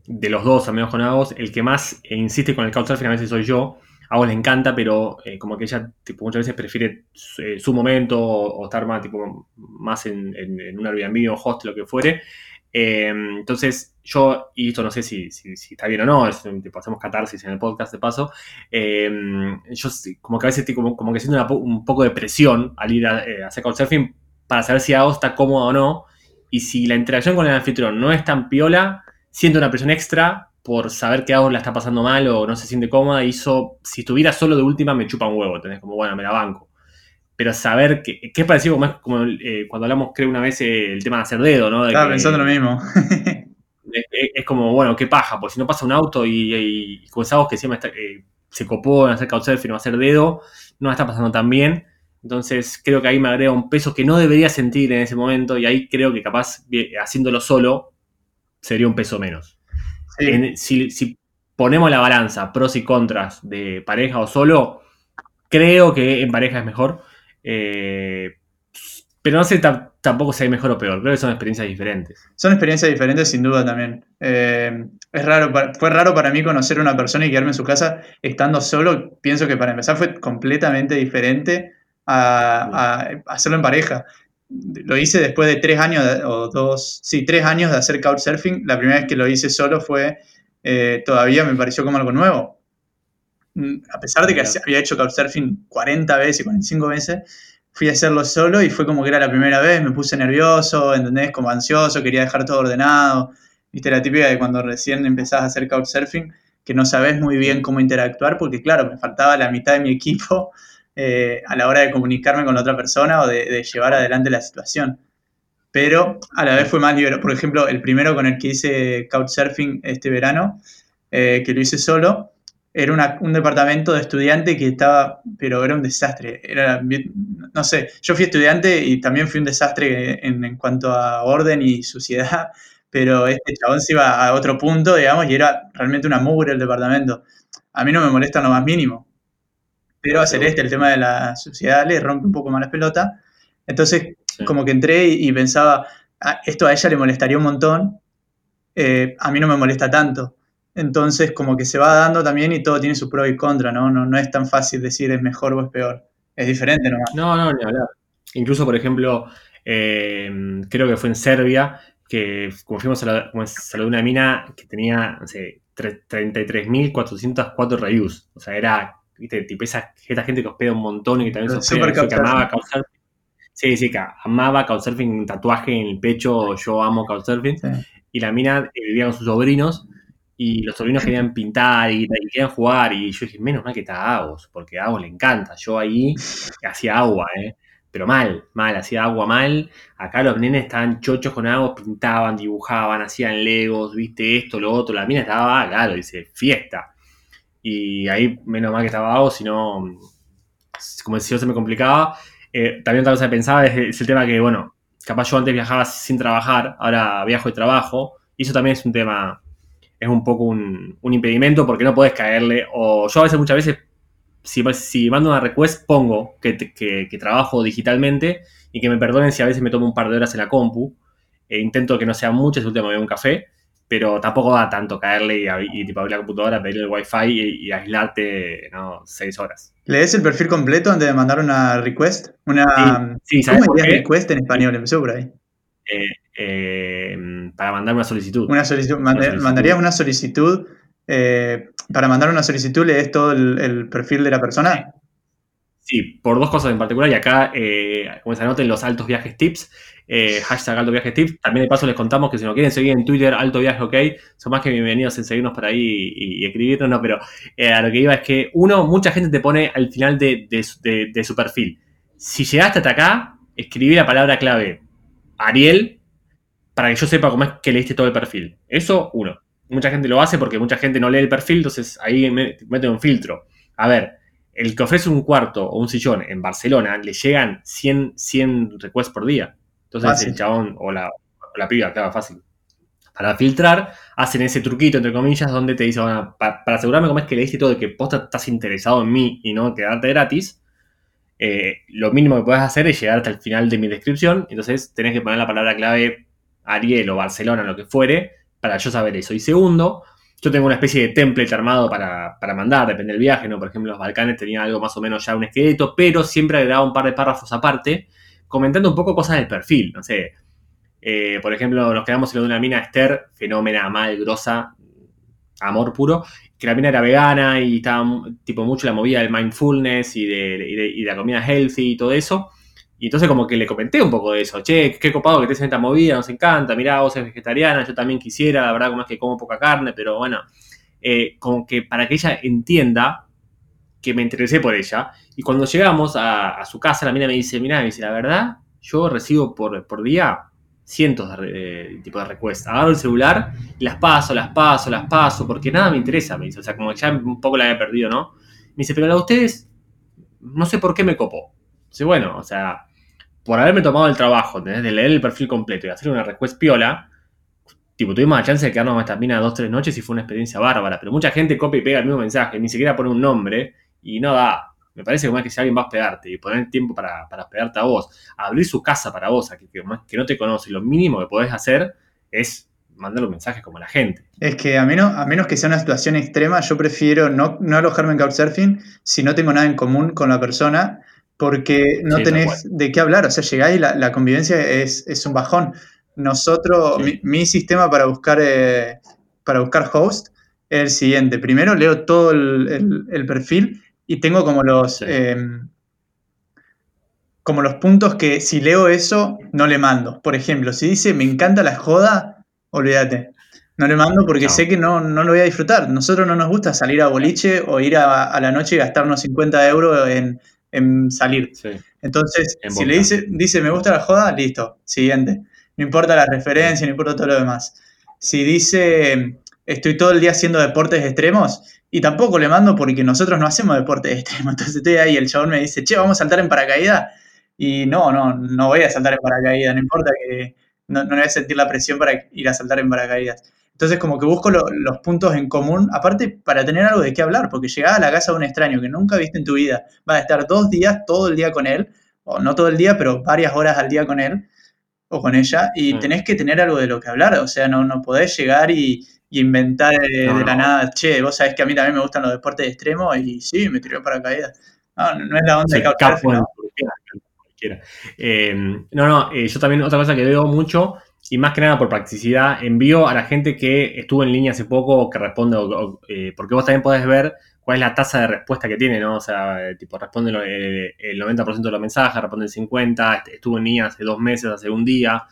de los dos amigos con Agos, el que más insiste con el couchsurfing a veces soy yo, a vos le encanta, pero eh, como que ella tipo, muchas veces prefiere su, eh, momento o, estar más, tipo, más en, en, un Airbnb o host, lo que fuere. Eh, entonces, yo, y esto no sé si, está bien o no, es, tipo, hacemos catarsis en el podcast de paso, eh, yo como que a veces estoy como, que siento un poco de presión al ir a, eh, hacer couchsurfing para saber si hago está cómodo o no, y si la interacción con el anfitrión no es tan piola, siento una presión extra por saber que AOS la está pasando mal o no se siente cómoda, y eso, si estuviera solo de última, me chupa un huevo, tenés como, bueno, me la banco pero saber que, que es parecido como, como eh, cuando hablamos, creo, una vez eh, el tema de hacer dedo, ¿no? Estaba pensando lo mismo. es, como, bueno, qué paja, porque si no pasa un auto y, y, sabes que siempre eh, se copó en hacer couchsurfing o hacer dedo, no está pasando tan bien. Entonces creo que ahí me agrega un peso que no debería sentir en ese momento y ahí creo que capaz haciéndolo solo sería un peso menos. si, si ponemos la balanza pros y contras de pareja o solo, creo que en pareja es mejor eh, pero no sé tampoco si hay mejor o peor, creo que son experiencias diferentes. Son experiencias diferentes sin duda también. Eh, es raro, fue raro para mí conocer a una persona y quedarme en su casa estando solo. Pienso que para empezar fue completamente diferente a, hacerlo en pareja. Lo hice después de tres años, o dos, sí, tres años de hacer couchsurfing. La primera vez que lo hice solo fue, eh, todavía me pareció como algo nuevo a pesar de que había hecho Couchsurfing 40 veces, 45 veces, fui a hacerlo solo y fue como que era la primera vez, me puse nervioso, ¿entendés? Como ansioso, quería dejar todo ordenado. Viste la típica de cuando recién empezás a hacer Couchsurfing, que no sabes muy bien cómo interactuar, porque claro, me faltaba la mitad de mi equipo eh, a la hora de comunicarme con la otra persona o de, llevar adelante la situación. Pero a la vez fue más libre. Por ejemplo, el primero con el que hice Couchsurfing este verano, eh, que lo hice solo, era un departamento de estudiante que estaba, pero era un desastre. Era, no sé, yo fui estudiante y también fui un desastre en, cuanto a orden y suciedad, pero este chabón se iba a otro punto, digamos, y era realmente una mugre el departamento. A mí no me molesta lo más mínimo, pero a Celeste el tema de la suciedad le rompe un poco más la pelota. Entonces, como que entré y, pensaba, ah, esto a ella le molestaría un montón, eh, a mí no me molesta tanto. Entonces, como que se va dando también y todo tiene su pro y contra, ¿no? No, no es tan fácil decir es mejor o es peor. Es diferente nomás. No, no, ni hablar. Incluso, por ejemplo, eh, creo que fue en Serbia, que como fuimos a la, como de una mina que tenía, no sé, 33.404 reviews. O sea, era, viste, tipo esa, esta gente que hospeda un montón y que también se hospeda, que amaba Couchsurfing. Sí, sí, que amaba Couchsurfing, tatuaje en el pecho, yo amo Couchsurfing. Y la mina eh, vivía con sus sobrinos y los sobrinos querían pintar y, querían jugar. Y yo dije, menos mal que está Agos, porque a Agos le encanta. Yo ahí hacía agua, ¿eh? Pero mal, mal, hacía agua mal. Acá los nenes estaban chochos con Agos, pintaban, dibujaban, hacían legos, viste esto, lo otro. La mina estaba, claro, dice, fiesta. Y ahí, menos mal que estaba Agos, si no, como decía, se me complicaba. Eh, también otra cosa que pensaba es, el tema que, bueno, capaz yo antes viajaba sin trabajar, ahora viajo y trabajo. Y eso también es un tema es un poco un, impedimento porque no puedes caerle. O yo a veces, muchas veces, si, si mando una request, pongo que, que, trabajo digitalmente y que me perdonen si a veces me tomo un par de horas en la compu. E intento que no sea mucho, es último me un café, pero tampoco da tanto caerle y, tipo, abrir la computadora, pedir el wifi y, y, aislarte, no, seis horas. ¿Lees el perfil completo antes de mandar una request? Una, sí, ¿sabes ¿Cómo request en español? Empezó por ahí. Eh, eh, para mandar una solicitud. Una solicitud. ¿Mandarías una solicitud? Eh, para mandar una solicitud, ¿lees todo el, perfil de la persona? Sí, por dos cosas en particular. Y acá, como se anoten los altos viajes tips, hashtag altos viajes tips. También de paso les contamos que si nos quieren seguir en Twitter, alto viaje, ok, son más que bienvenidos en seguirnos por ahí y, escribirnos. No, pero a lo que iba es que, uno, mucha gente te pone al final de, de su perfil. Si llegaste hasta acá, escribí la palabra clave Ariel para que yo sepa cómo es que leíste todo el perfil. Eso, uno. Mucha gente lo hace porque mucha gente no lee el perfil, entonces ahí mete un filtro. A ver, el que ofrece un cuarto o un sillón en Barcelona, le llegan 100, 100 requests por día. Entonces el chabón o la, la piba, claro, fácil. Para filtrar, hacen ese truquito, entre comillas, donde te dicen, para, asegurarme cómo es que leíste todo, de que posta estás interesado en mí y no quedarte gratis, eh, lo mínimo que puedes hacer es llegar hasta el final de mi descripción. Entonces tenés que poner la palabra clave Ariel o Barcelona, lo que fuere, para yo saber eso. Y segundo, yo tengo una especie de template armado para, mandar, depende del viaje, ¿no? Por ejemplo, los Balcanes tenían algo más o menos ya un esqueleto, pero siempre agregaba un par de párrafos aparte, comentando un poco cosas del perfil. No sé, Eh, por ejemplo, nos quedamos en lo de una mina Esther, fenómena, mal, grosa, amor puro, que la mina era vegana y estaba tipo mucho la movida del mindfulness y de, y de la comida healthy y todo eso. Y entonces como que le comenté un poco de eso, che, qué copado que te en esta movida, nos encanta, mirá, vos eres vegetariana, yo también quisiera, la verdad como es que como poca carne, pero bueno, eh, como que para que ella entienda que me interesé por ella. Y cuando llegamos a, su casa, la mina me dice, mirá, me dice, la verdad, yo recibo por, por día cientos de, tipo de requests. Agarro el celular las paso, las paso, las paso, porque nada me interesa, me dice. O sea, como ya un poco la había perdido, ¿no? Me dice, pero la de ustedes, no sé por qué me copo. Dice, bueno, o sea, por haberme tomado el trabajo, de leer el perfil completo y hacer una request piola, tipo, tuvimos la chance de quedarnos esta mina dos, tres noches y fue una experiencia bárbara. Pero mucha gente copia y pega el mismo mensaje, ni siquiera pone un nombre y no da. Me parece que más que si alguien va a hospedarte y poner tiempo para, para a vos, abrir su casa para vos, a que, que, no te conoce, lo mínimo que podés hacer es mandar un mensaje como la gente. Es que a menos, a menos que sea una situación extrema, yo prefiero no, no alojarme en Couchsurfing si no tengo nada en común con la persona porque no tenés de qué hablar, o sea, llegáis y la, convivencia es, un bajón. Nosotros, mi, sistema para buscar, eh, para buscar host es el siguiente. Primero leo todo el, perfil y tengo como los, em, como los puntos que si leo eso, no le mando. Por ejemplo, si dice me encanta la joda, olvídate. No le mando porque sé que no, no lo voy a disfrutar. Nosotros no nos gusta salir a boliche o ir a, a la noche y gastarnos 50 euros en, en salir. Entonces, si le dice, dice, me gusta la joda, listo, siguiente. No importa la referencia, no importa todo lo demás. Si dice, estoy todo el día haciendo deportes extremos, y tampoco le mando porque nosotros no hacemos deportes extremos. Entonces estoy ahí y el chabón me dice, che, vamos a saltar en paracaídas. Y no, no, no voy a saltar en paracaídas, no importa que no, no voy a sentir la presión para ir a saltar en paracaídas. Entonces, como que busco los puntos en común, aparte para tener algo de qué hablar, porque llegás a la casa de un extraño que nunca viste en tu vida, vas a estar dos días, todo el día con él, o no todo el día, pero varias horas al día con él o con ella, y mm. tenés que tener algo de lo que hablar, o sea, no, no podés llegar y, inventar de, la nada, che, vos sabés que a mí también me gustan los deportes extremos, y sí, me tiró para caída. No, no es la onda de capo, ¿no? Eh, no, no, eh, yo también otra cosa que veo mucho y más que nada por practicidad, envío a la gente que estuvo en línea hace poco o que responde, eh, porque vos también podés ver cuál es la tasa de respuesta que tiene, ¿no? O sea, eh, tipo, responde el 90% de los mensajes, responde el 50%, estuvo en línea hace dos meses, hace un día,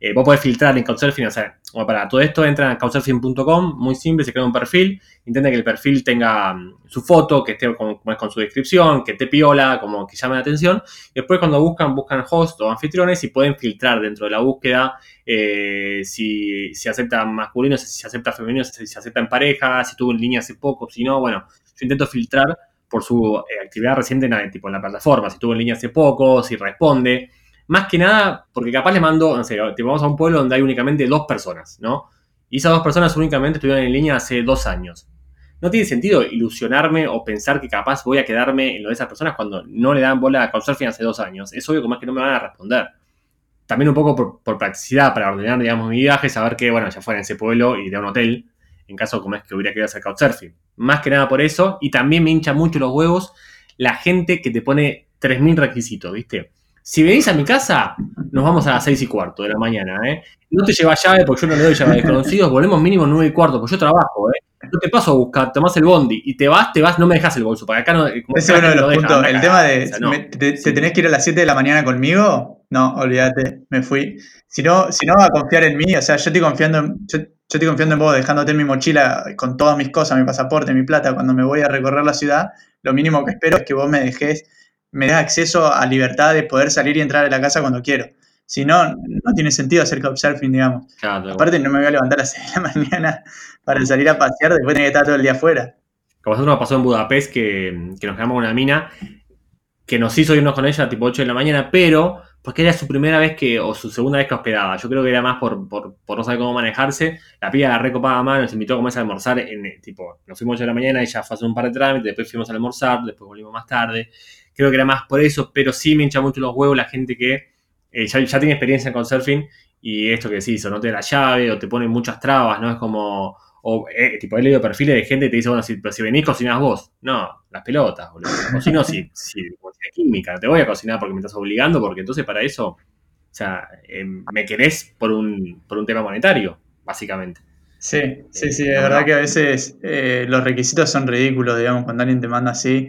eh, vos podés filtrar en Couchsurfing, o sea, para todo esto entran a couchsurfing.com, muy simple, se crea un perfil, intenta que el perfil tenga mm, su foto, que esté con, su descripción, que esté piola, como que llame la atención. Después cuando buscan, buscan host o anfitriones y pueden filtrar dentro de la búsqueda eh, si, si acepta masculino, si acepta femenino, si, se acepta en pareja, si estuvo en línea hace poco, si no, bueno, yo intento filtrar por su eh, actividad reciente en tipo, en la plataforma, si estuvo en línea hace poco, si responde. Más que nada, porque capaz le mando, no sé, te vamos a un pueblo donde hay únicamente dos personas, ¿no? Y esas dos personas únicamente estuvieron en línea hace dos años. No tiene sentido ilusionarme o pensar que capaz voy a quedarme en lo de esas personas cuando no le dan bola a Couchsurfing hace dos años. Es obvio que más que no me van a responder. También un poco por, practicidad, para ordenar, digamos, mi viaje, saber que, bueno, ya fuera en ese pueblo y de un hotel, en caso como es que hubiera querido hacer Couchsurfing. Más que nada por eso, y también me hincha mucho los huevos la gente que te pone 3.000 requisitos, ¿viste? Si venís a mi casa, nos vamos a las seis y cuarto de la mañana, ¿eh? No te llevas llave porque yo no le doy llave a desconocidos, volvemos mínimo nueve y cuarto, porque yo trabajo, ¿eh? No te paso a buscar, tomás el bondi y te vas, te vas, no me dejas el bolso, para acá no... Ese es uno de los puntos, el tema de, te, tenés que ir a las 7 de la mañana conmigo, no, olvídate, me fui. Si no, si no va a confiar en mí, o sea, yo estoy confiando en, yo, yo estoy confiando en vos, dejándote mi mochila con todas mis cosas, mi pasaporte, mi plata, cuando me voy a recorrer la ciudad, lo mínimo que espero es que vos me dejes me da acceso a libertad de poder salir y entrar a la casa cuando quiero. Si no, no tiene sentido hacer couchsurfing, digamos. Aparte, no me voy a levantar a las 6 de la mañana para salir a pasear, después tener que estar todo el día afuera. Como nosotros nos pasó en Budapest, que, nos quedamos con una mina que nos hizo irnos con ella tipo 8 de la mañana, pero porque era su primera vez que, o su segunda vez que hospedaba. Yo creo que era más por, por, no saber cómo manejarse. La piba la recopada más, nos invitó a comer a almorzar. En, tipo, nos fuimos 8 de la mañana, ella fue a hacer un par de trámites, después fuimos a almorzar, después volvimos más tarde. Creo que era más por eso, pero sí me hincha mucho los huevos la gente que eh, ya, tiene experiencia con surfing y esto que decís, o no te da la llave, o te ponen muchas trabas, ¿no? Es como, o eh, tipo, he leído perfiles de gente que te dice, bueno, si, pero si venís, cocinás vos. No, las pelotas, boludo. Cocino si, si, si química, no te voy a cocinar porque me estás obligando, porque entonces para eso O sea, eh, me querés por un, por un tema monetario, básicamente. Sí, sí, sí, es verdad que a veces eh, los requisitos son ridículos, digamos, cuando alguien te manda así.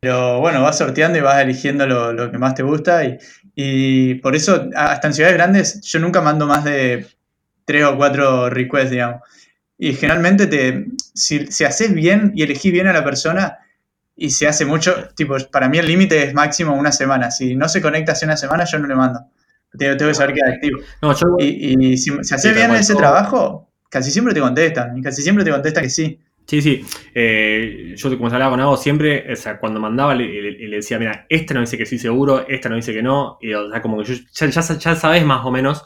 Pero bueno, vas sorteando y vas eligiendo lo, que más te gusta. Y, y, por eso, hasta en ciudades grandes, yo nunca mando más de tres o cuatro requests, digamos. Y generalmente, te, si, si haces bien y elegís bien a la persona, y se hace mucho, tipo, para mí el límite es máximo una semana. Si no se conecta hace una semana, yo no le mando. Tengo, que saber que es activo. y, si, si haces bien ese trabajo, casi siempre te contestan. Y casi siempre te contestan que sí. Sí, sí. Eh, yo, como se hablaba con algo siempre, o sea, cuando mandaba le, decía, mira, este no dice que sí seguro, este no dice que no. Y, o sea, como que ya, ya, sabes más o menos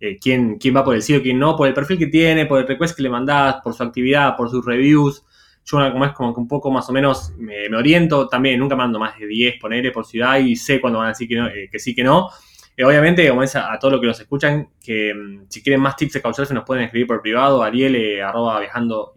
eh, quién, quién va por el sí o quién no, por el perfil que tiene, por el request que le mandás, por su actividad, por sus reviews. Yo como es como que un poco más o menos me, oriento también, nunca mando más de 10, ponerle por ciudad y sé cuándo van a decir que, no, eh, que sí, que no. obviamente, como es a, todos los que nos escuchan, que mm, si quieren más tips de Couchsurfing nos pueden escribir por privado, ariel, arroba viajando,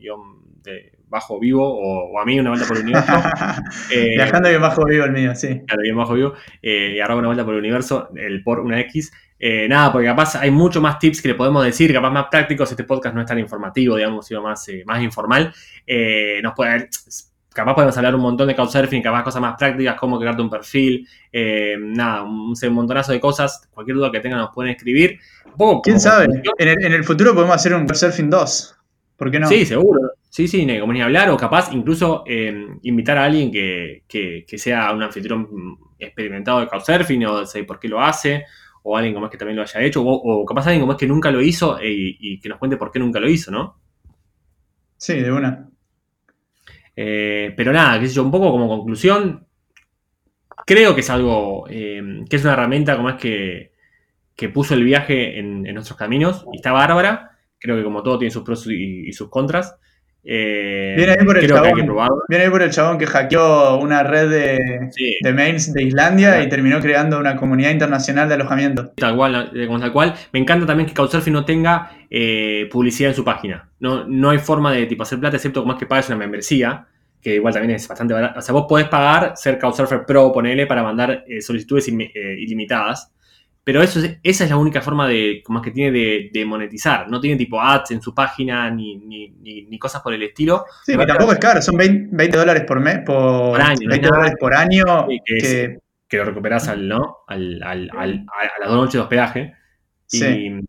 de bajo vivo o, a mí una vuelta por el universo. Eh, Viajando bien bajo vivo el mío, sí. Claro, bien bajo vivo. Eh, y arroba una vuelta por el universo, el por una X. Eh, nada, porque capaz hay mucho más tips que le podemos decir, capaz más prácticos. Este podcast no es tan informativo, digamos, sino más, más informal. nos puede capaz podemos hablar un montón de Couchsurfing, capaz cosas más prácticas, cómo crearte un perfil, nada, un, montonazo de cosas. Cualquier duda que tengan nos pueden escribir. ¿Quién sabe? En el, en el, futuro podemos hacer un Couchsurfing 2. ¿Por qué no? Sí, seguro. Sí, sí, como ni hablar, o capaz incluso eh, invitar a alguien que, sea un anfitrión experimentado de Couchsurfing o de por qué lo hace, o alguien como es que también lo haya hecho, o, capaz alguien como es que nunca lo hizo eh, y, que nos cuente por qué nunca lo hizo, ¿no? Sí, de una. Eh, pero nada, qué sé yo, un poco como conclusión, creo que es algo, que es una herramienta como es que, puso el viaje en, nuestros caminos y está bárbara. Creo que como todo tiene sus pros y sus contras. Eh, viene, ahí por el chabón, viene ahí por el chabón que hackeó una red de, mails de Islandia y terminó creando una comunidad internacional de alojamiento. Tal cual, tal cual. Me encanta también que Couchsurfing no tenga eh, publicidad en su página. No, no hay forma de tipo hacer plata excepto como es que pagues una membresía, que igual también es bastante barato. O sea, vos podés pagar ser Couchsurfer Pro, ponele, para mandar eh, solicitudes ilimitadas. Pero eso esa es la única forma de, como es que tiene de, monetizar. No tiene tipo ads en su página ni, ni, cosas por el estilo. Sí, que tampoco es caro, son 20, dólares por mes, por, año. 20 dólares por año. que, lo recuperas al, ¿no? Al, al, a las dos noches de hospedaje. Y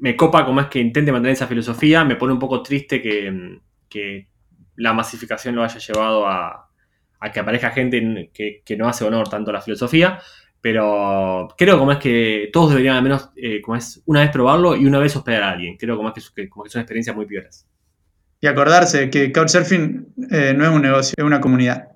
me copa como es que intente mantener esa filosofía. Me pone un poco triste que, que la masificación lo haya llevado a, a que aparezca gente que, que, no hace honor tanto a la filosofía. Pero creo como es que todos deberían al menos, eh, como es, una vez probarlo y una vez hospedar a alguien. Creo como es que, como que son experiencias muy pioras. Y acordarse que Couchsurfing eh, no es un negocio, es una comunidad.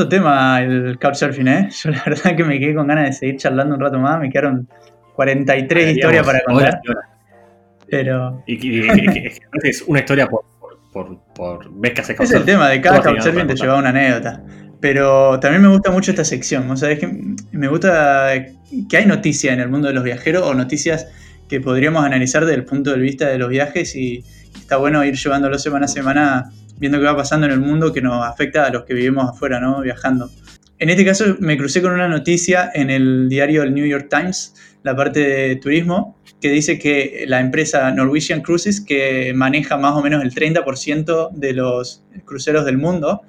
Alto tema el Couchsurfing, ¿eh? Yo la verdad que me quedé con ganas de seguir charlando un rato más. Me quedaron 43 historias para contar. Pero. Y, es una historia por, por, por, vez que hace Es el tema, de cada Couchsurfing te lleva una anécdota. Pero también me gusta mucho esta sección. ¿no? ¿Sabes? Que me gusta que hay noticias en el mundo de los viajeros o noticias que podríamos analizar desde el punto de vista de los viajes y está bueno ir llevándolo semana a semana viendo qué va pasando en el mundo que nos afecta a los que vivimos afuera, ¿no? Viajando. En este caso me crucé con una noticia en el diario el New York Times, la parte de turismo, que dice que la empresa Norwegian Cruises, que maneja más o menos el 30% de los cruceros del mundo,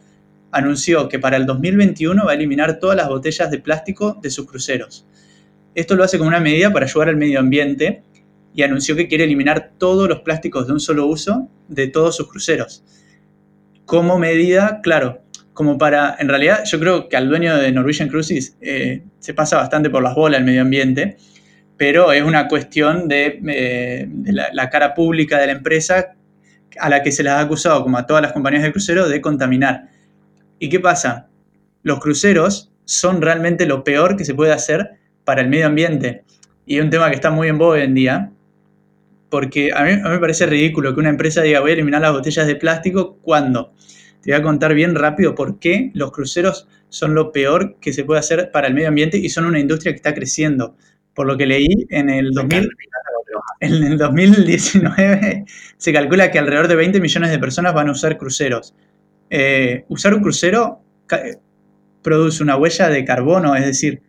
anunció que para el 2021 va a eliminar todas las botellas de plástico de sus cruceros. Esto lo hace como una medida para ayudar al medio ambiente y anunció que quiere eliminar todos los plásticos de un solo uso de todos sus cruceros como medida, claro, como para, en realidad yo creo que al dueño de Norwegian Cruises eh, se pasa bastante por las bolas el medio ambiente, pero es una cuestión de, eh, la, cara pública de la empresa a la que se les ha acusado, como a todas las compañías de crucero, de contaminar. ¿Y qué pasa? Los cruceros son realmente lo peor que se puede hacer para el medio ambiente. Y es un tema que está muy en voz hoy en día, porque a mí, me parece ridículo que una empresa diga voy a eliminar las botellas de plástico cuando te voy a contar bien rápido por qué los cruceros son lo peor que se puede hacer para el medio ambiente y son una industria que está creciendo. Por lo que leí, en el, 2000, en el 2019 se calcula que alrededor de 20 millones de personas van a usar cruceros. Eh, usar un crucero produce una huella de carbono, es decir,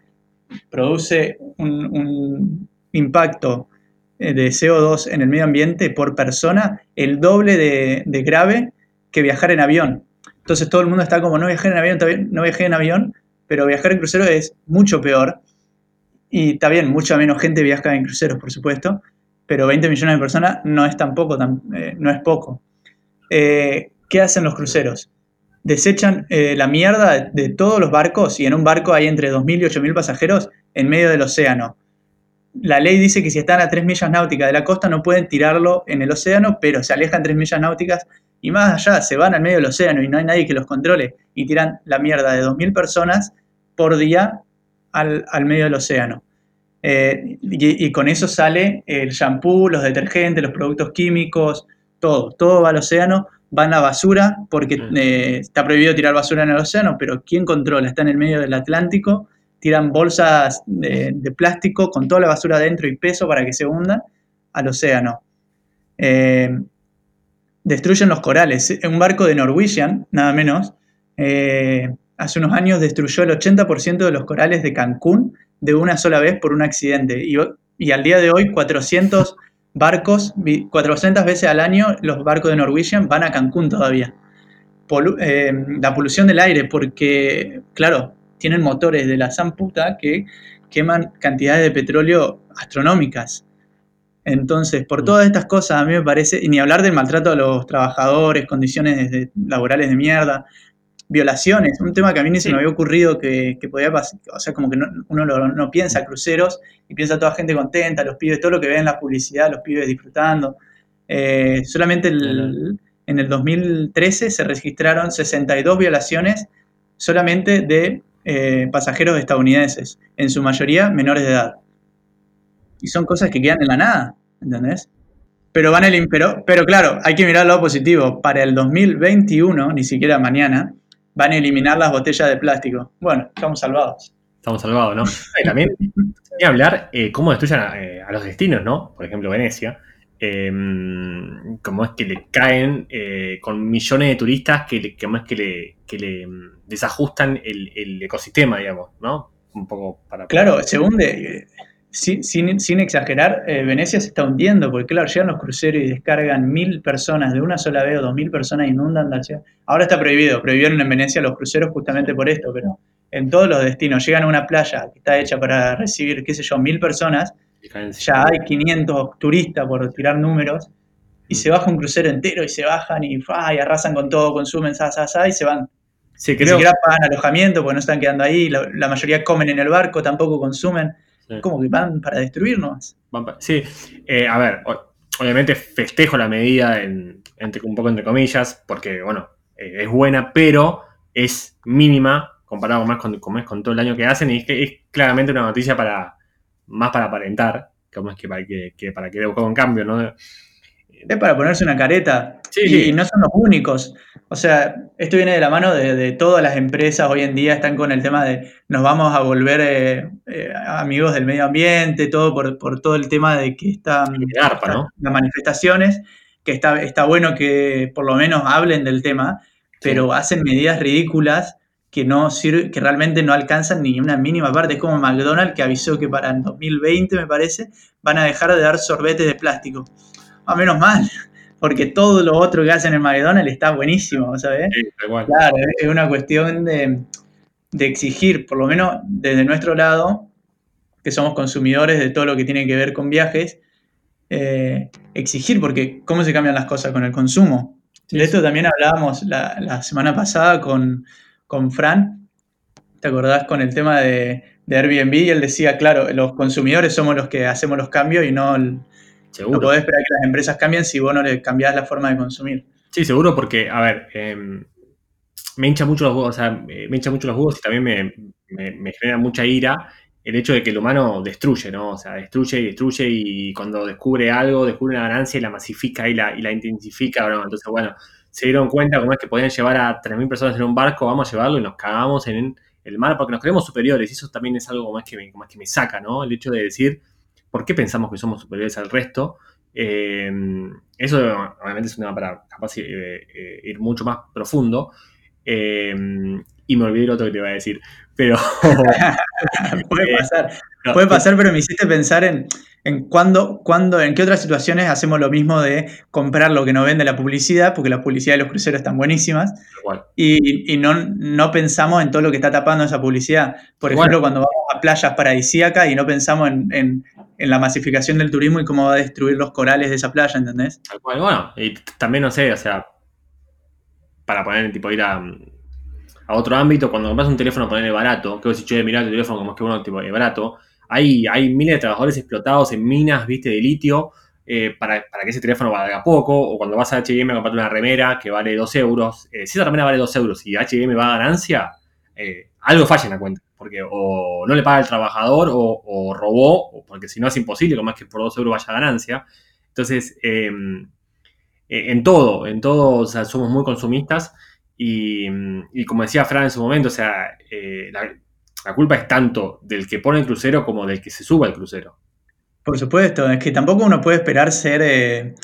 produce un, impacto eh, de CO2 en el medio ambiente por persona el doble de, de, grave que viajar en avión. Entonces todo el mundo está como, no viajar en avión, no viajé en avión, pero viajar en crucero es mucho peor. Y está bien, mucha menos gente viaja en cruceros, por supuesto, pero 20 millones de personas no es tampoco, eh, no es poco. Eh, ¿Qué hacen los cruceros? Desechan eh, la mierda de todos los barcos y en un barco hay entre 2.000 y 8.000 pasajeros en medio del océano. La ley dice que si están a 3 millas náuticas de la costa no pueden tirarlo en el océano, pero se alejan 3 millas náuticas y más allá se van al medio del océano y no hay nadie que los controle y tiran la mierda de 2.000 personas por día al, medio del océano. Eh, y, con eso sale el shampoo, los detergentes, los productos químicos, todo, todo va al océano, va a la basura, porque eh, está prohibido tirar basura en el océano, pero ¿quién controla? Está en el medio del Atlántico, tiran bolsas de, plástico con toda la basura dentro y peso para que se hunda al océano. Eh, destruyen los corales. Un barco de Norwegian, nada menos, hace unos años destruyó el 80% de los corales de Cancún de una sola vez por un accidente. Y, al día de hoy, 400 barcos, 400 veces al año, los barcos de Norwegian van a Cancún todavía. Eh, la polución del aire, porque, claro, tienen motores de la zamputa que queman cantidades de petróleo astronómicas. Entonces, por mm. todas estas cosas, a mí me parece, y ni hablar del maltrato a los trabajadores, condiciones laborales de mierda, violaciones, un tema que a mí ni se me había ocurrido que, podía pasar, o sea, como que uno no, piensa cruceros y piensa toda gente contenta, los pibes, todo lo que ve en la publicidad, los pibes disfrutando. Eh, solamente en el 2013 se registraron 62 violaciones solamente de eh, pasajeros estadounidenses, en su mayoría menores de edad. Y son cosas que quedan en la nada, ¿entendés? Pero van el pero, pero claro, hay que mirar lo positivo. Para el 2021, ni siquiera mañana, van a eliminar las botellas de plástico. Bueno, estamos salvados. Estamos salvados, ¿no? también a hablar eh, cómo destruyen eh, a, los destinos, ¿no? Por ejemplo, Venecia. Em, cómo es que le caen eh, con millones de turistas que, le, cómo es que le, que le mm, desajustan el, ecosistema, digamos, ¿no? Un poco para... Claro, se hunde sin, exagerar, eh, Venecia se está hundiendo, porque claro, llegan los cruceros y descargan mil personas de una sola vez o dos mil personas inundan la ciudad. Ahora está prohibido, prohibieron en Venecia los cruceros justamente por esto, pero en todos los destinos llegan a una playa que está hecha para recibir, qué sé yo, mil personas, ya hay 500 turistas por tirar números, y se baja un crucero entero y se bajan y, arrasan con todo, consumen, sa, y se van. Sí, creo. Ni siquiera pagan alojamiento porque no están quedando ahí, la mayoría comen en el barco, tampoco consumen. Como que van para destruirnos. Sí, eh, a ver, obviamente festejo la medida en, entre, un poco entre comillas, porque, bueno, eh, es buena, pero es mínima comparado más con, con, todo el año que hacen y es que es claramente una noticia para más para aparentar, como es que para que, que para que un cambio, ¿no? Es para ponerse una careta. y, no son los únicos. O sea, esto viene de la mano de, todas las empresas hoy en día, están con el tema de nos vamos a volver eh, eh, amigos del medio ambiente, todo por, todo el tema de que están las manifestaciones, que está, está bueno que por lo menos hablen del tema, pero hacen medidas ridículas que, no que realmente no alcanzan ni una mínima parte. Es como McDonald's que avisó que para el 2020, me parece, van a dejar de dar sorbetes de plástico a menos mal, porque todo lo otro que hacen en McDonald's está buenísimo, ¿sabes? Sí, igual. Claro, es una cuestión de, exigir, por lo menos desde nuestro lado, que somos consumidores de todo lo que tiene que ver con viajes, eh, exigir, porque ¿cómo se cambian las cosas con el consumo? de esto también hablábamos la, semana pasada con, con, Fran, ¿te acordás con el tema de, de, Airbnb? Y él decía, claro, los consumidores somos los que hacemos los cambios y no no podés esperar que las empresas cambien si vos no le cambiás la forma de consumir. Sí, seguro, porque, a ver, em, me hincha mucho los huevos, o sea, me hincha mucho los huevos y también me, genera mucha ira el hecho de que el humano destruye, ¿no? O sea, destruye y destruye y cuando descubre algo, descubre una ganancia y la masifica y la, y la intensifica, ¿no? Entonces, bueno, se dieron cuenta cómo es que podían llevar a 3.000 personas en un barco, vamos a llevarlo y nos cagamos en el mar porque nos creemos superiores. Y eso también es algo más que me, más que me saca, ¿no? El hecho de decir, ¿por qué pensamos que somos superiores al resto? Eh, eso obviamente es un tema para capaz eh, eh, ir mucho más profundo. Y me olvidé lo otro que te iba a decir. Pero. puede pasar. puede pasar, pero me hiciste pensar en, en cuándo, en qué otras situaciones hacemos lo mismo de comprar lo que nos vende la publicidad, porque la publicidad de los cruceros están buenísimas, y, no, no, pensamos en todo lo que está tapando esa publicidad. Por ejemplo, cuando vamos a playas paradisíacas y no pensamos en, la masificación del turismo y cómo va a destruir los corales de esa playa, ¿entendés? Bueno, y también, no sé, o sea, para poner, tipo, ir a, a otro ámbito, cuando compras un teléfono, ponerle barato, que vos decís, che, mirá tu teléfono como es que uno, tipo, es barato, hay, hay miles de trabajadores explotados en minas, viste, de litio, eh, para, que ese teléfono valga poco, o cuando vas a H&M a comprarte una remera que vale 2 euros, eh, si esa remera vale 2 euros y H&M va a ganancia, eh, algo falla en la cuenta, porque o no le paga el trabajador o, robó, porque si no es imposible, como es que por 2 euros vaya a ganancia. Entonces, em, en todo, en todo, somos muy consumistas y, y, como decía Fran en su momento, o sea, la, la culpa es tanto del que pone el crucero como del que se sube al crucero. Por supuesto, es que tampoco uno puede esperar ser eh,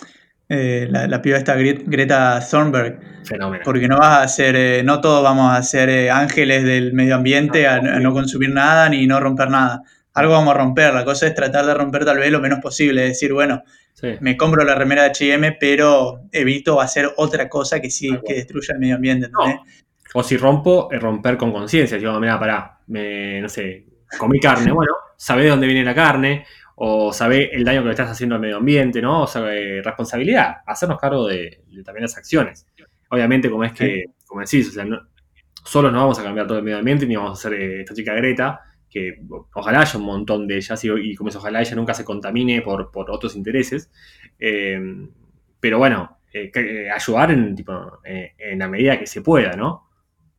eh, la, piba esta Greta Thunberg. Fenómeno. Porque no vas a ser, eh, no todos vamos a ser ángeles del medio ambiente, a, no consumir nada ni no romper nada. Algo vamos a romper, la cosa es tratar de romper tal vez lo menos posible, decir, bueno, me compro la remera de H&M, pero evito hacer otra cosa que sí, que destruya el medio ambiente. O si rompo, es romper con conciencia. Digo, mira, pará, me, no sé, comí carne. Bueno, sabe de dónde viene la carne, o sabe el daño que le estás haciendo al medio ambiente, ¿no? O sea, responsabilidad, hacernos cargo de, también las acciones. Obviamente, como es que, como decís, o sea, no, solos no vamos a cambiar todo el medio ambiente, ni vamos a hacer eh, esta chica Greta, que ojalá haya un montón de ellas, y, como es, ojalá ella nunca se contamine por, otros intereses. Eh, pero bueno, eh, ayudar en, tipo, en la medida que se pueda, ¿no?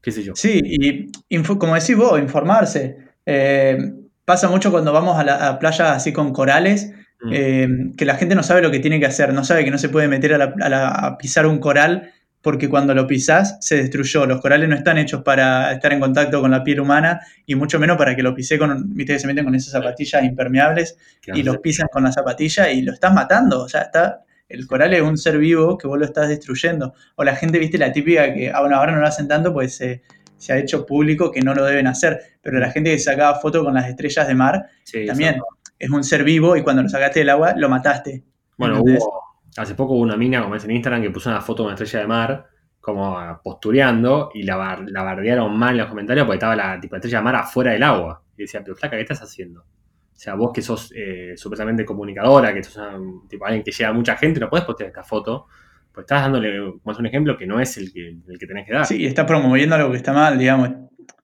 qué sé yo. Sí, y como decís vos, informarse. Eh, pasa mucho cuando vamos a la playa así con corales, mm. eh, que la gente no sabe lo que tiene que hacer, no sabe que no se puede meter a, pisar un coral porque cuando lo pisás se destruyó. Los corales no están hechos para estar en contacto con la piel humana y mucho menos para que lo pise con, viste que se meten con esas zapatillas impermeables y los pisan con la zapatilla y lo estás matando. O sea, está, el coral es un ser vivo que vos lo estás destruyendo. O la gente, viste, la típica que, ah, bueno, ahora no lo hacen tanto, pues se, ha hecho público que no lo deben hacer. Pero la gente que sacaba fotos con las estrellas de mar, también es un ser vivo y cuando lo sacaste del agua, lo mataste. Bueno, hubo, hace poco hubo una mina, como es en Instagram, que puso una foto de una estrella de mar, como postureando, y la, la bardearon mal en los comentarios porque estaba la tipo, estrella de mar afuera del agua. Y decía, pero flaca, ¿qué estás haciendo? O sea, vos que sos eh, supuestamente comunicadora, que sos tipo, alguien que llega a mucha gente, no podés postear esta foto, pues estás dándole como un ejemplo que no es el que, el que tenés que dar. Sí, estás promoviendo algo que está mal, digamos.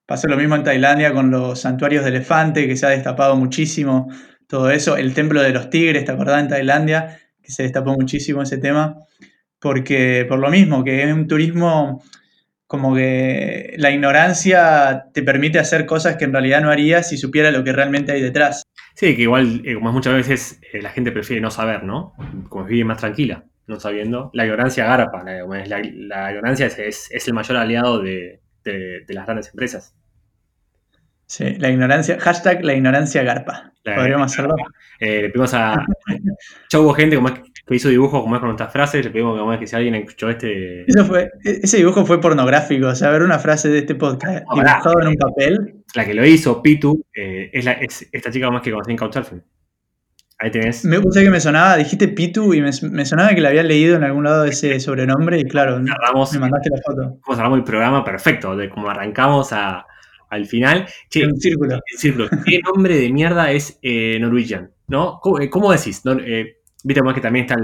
Pasó lo mismo en Tailandia con los santuarios de elefante, que se ha destapado muchísimo todo eso. El templo de los tigres, ¿te acordás en Tailandia? Se destapó muchísimo ese tema. Porque, por lo mismo, que es un turismo como que la ignorancia te permite hacer cosas que en realidad no harías si supiera lo que realmente hay detrás. Sí, que igual, eh, como muchas veces, eh, la gente prefiere no saber, ¿no? Como vive más tranquila, no sabiendo. La ignorancia garpa, la, la, ignorancia es, el mayor aliado de, las grandes empresas. Sí, la ignorancia, hashtag la ignorancia garpa. Podríamos hacerlo. Eh, le pedimos a. ya hubo gente como que hizo dibujos como es con nuestras frases, le pedimos como es que si alguien escuchó este. fue, e-, ese dibujo fue pornográfico, o sea, ver una frase de este podcast dibujado en un papel la que lo hizo, Pitu, eh, es, esta chica más que conocí en Couchsurfing. Ahí tenés. Me puse que me sonaba, dijiste Pitu y me, sonaba que la había leído en algún lado ese sobrenombre y claro, me mandaste la foto. Como cerramos el programa perfecto, de cómo arrancamos al final. un círculo. ¿Qué nombre de mierda es eh, Norwegian? ¿No? ¿Cómo, eh, decís? Viste más que también está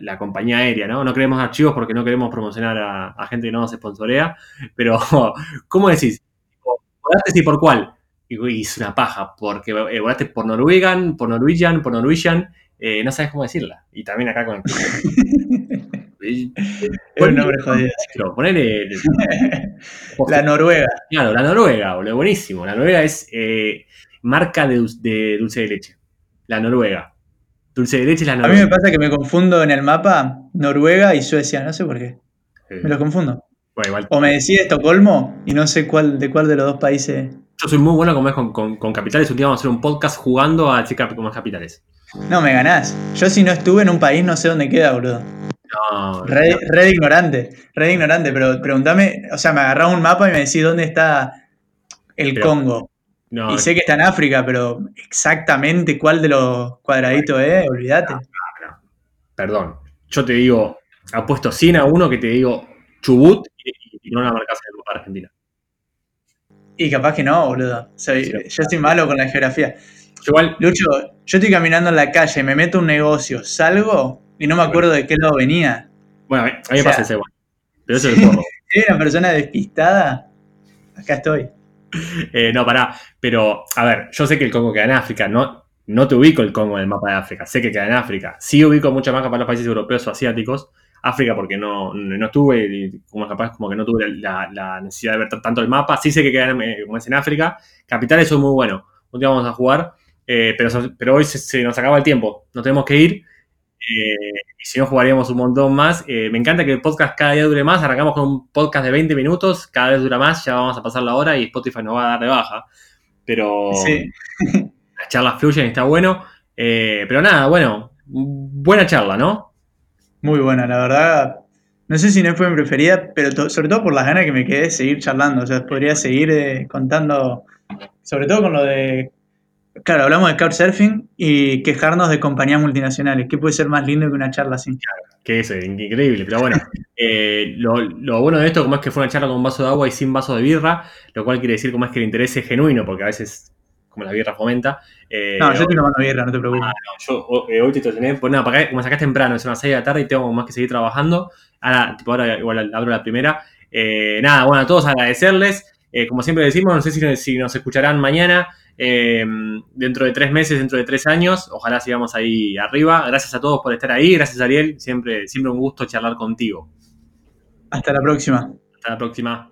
la, compañía aérea, ¿no? No queremos archivos porque no queremos promocionar a, a gente que no nos sponsorea, pero ¿cómo decís? volaste sí por cuál. Y es una paja, porque eh, volaste por Norwegian, por Norwegian, por Norwegian, eh, no sabes cómo decirla. Y también acá con el. un nombre jodido. Ponele. la Noruega. Claro, la Noruega, boludo, buenísimo. La Noruega es eh, marca de, dulce de leche. La Noruega. Dulce de leche es la Noruega. A mí me pasa que me confundo en el mapa Noruega y Suecia, no sé por qué. Me los confundo. bueno, igual. O me decís Estocolmo y no sé cuál de cuál de los dos países. Yo soy muy bueno es con, con- con capitales. Un día vamos a hacer un podcast jugando a cap- como es capitales. No, me ganás. Yo si no estuve en un país no sé dónde queda, boludo. No, red ignorante, red ignorante, pero preguntame, o sea, me agarrás un mapa y me decís dónde está el Pero- Congo. no, Y sé que está en África, pero exactamente cuál de los cuadraditos es, olvídate. perdón. Yo te digo, apuesto 100 a 1 que te digo Chubut y, y no la marcas en el mapa de Argentina. Y capaz que no, boludo. Soy- Sí. yo soy malo con la geografía. Igual, Lucho, yo estoy caminando en la calle, me meto un negocio, salgo y no me acuerdo de qué lado venía. bueno, a mí me pasa ese igual. Pero eso es el. Si una persona despistada, acá estoy. Eh, no, pará. Pero, a ver, yo sé que el Congo queda en África. No, no te ubico el Congo en el mapa de África. Sé que queda en África. Sí ubico mucho más capaz los países europeos o asiáticos. África porque no, no estuve y como capaz como que no tuve la, la necesidad de ver tanto el mapa. Sí sé que queda en, eh, como es en África. Capitales son muy buenos. Un día vamos a jugar. eh, pero, pero hoy se, se nos acaba el tiempo. Nos tenemos que ir. Eh, y si no, jugaríamos un montón más. Eh, me encanta que el podcast cada día dure más. Arrancamos con un podcast de 20 minutos. Cada vez dura más. Ya vamos a pasar la hora y Spotify nos va a dar de baja. Pero Sí. las charlas fluyen y está bueno. Eh, pero nada, bueno, buena charla, ¿no? Muy buena, la verdad. No sé si no fue mi preferida, pero to- sobre todo por las ganas que me quedé de seguir charlando. O sea, podría seguir contando, sobre todo con lo de. Claro, hablamos de Couchsurfing y quejarnos de compañías multinacionales. ¿Qué puede ser más lindo que una charla así? Que es increíble, pero bueno. eh, lo, lo bueno de esto, como es que fue una charla con un vaso de agua y sin vaso de birra, lo cual quiere decir como es que el interés es genuino, porque a veces, como la birra fomenta. eh, No, yo estoy tomando birra, no te preocupes. yo o- eh, hoy te torné, pues nada, para acá, como sacás temprano, es unas 6 de la tarde y tengo más que seguir trabajando. Ahora, tipo, ahora igual abro la primera. Nada, bueno, a todos agradecerles. Como siempre decimos, no sé si, si nos escucharán mañana, eh, dentro de tres meses, dentro de tres años. Ojalá sigamos ahí arriba. Gracias a todos por estar ahí. Gracias, Ariel. Siempre, siempre un gusto charlar contigo. Hasta la próxima. Hasta la próxima.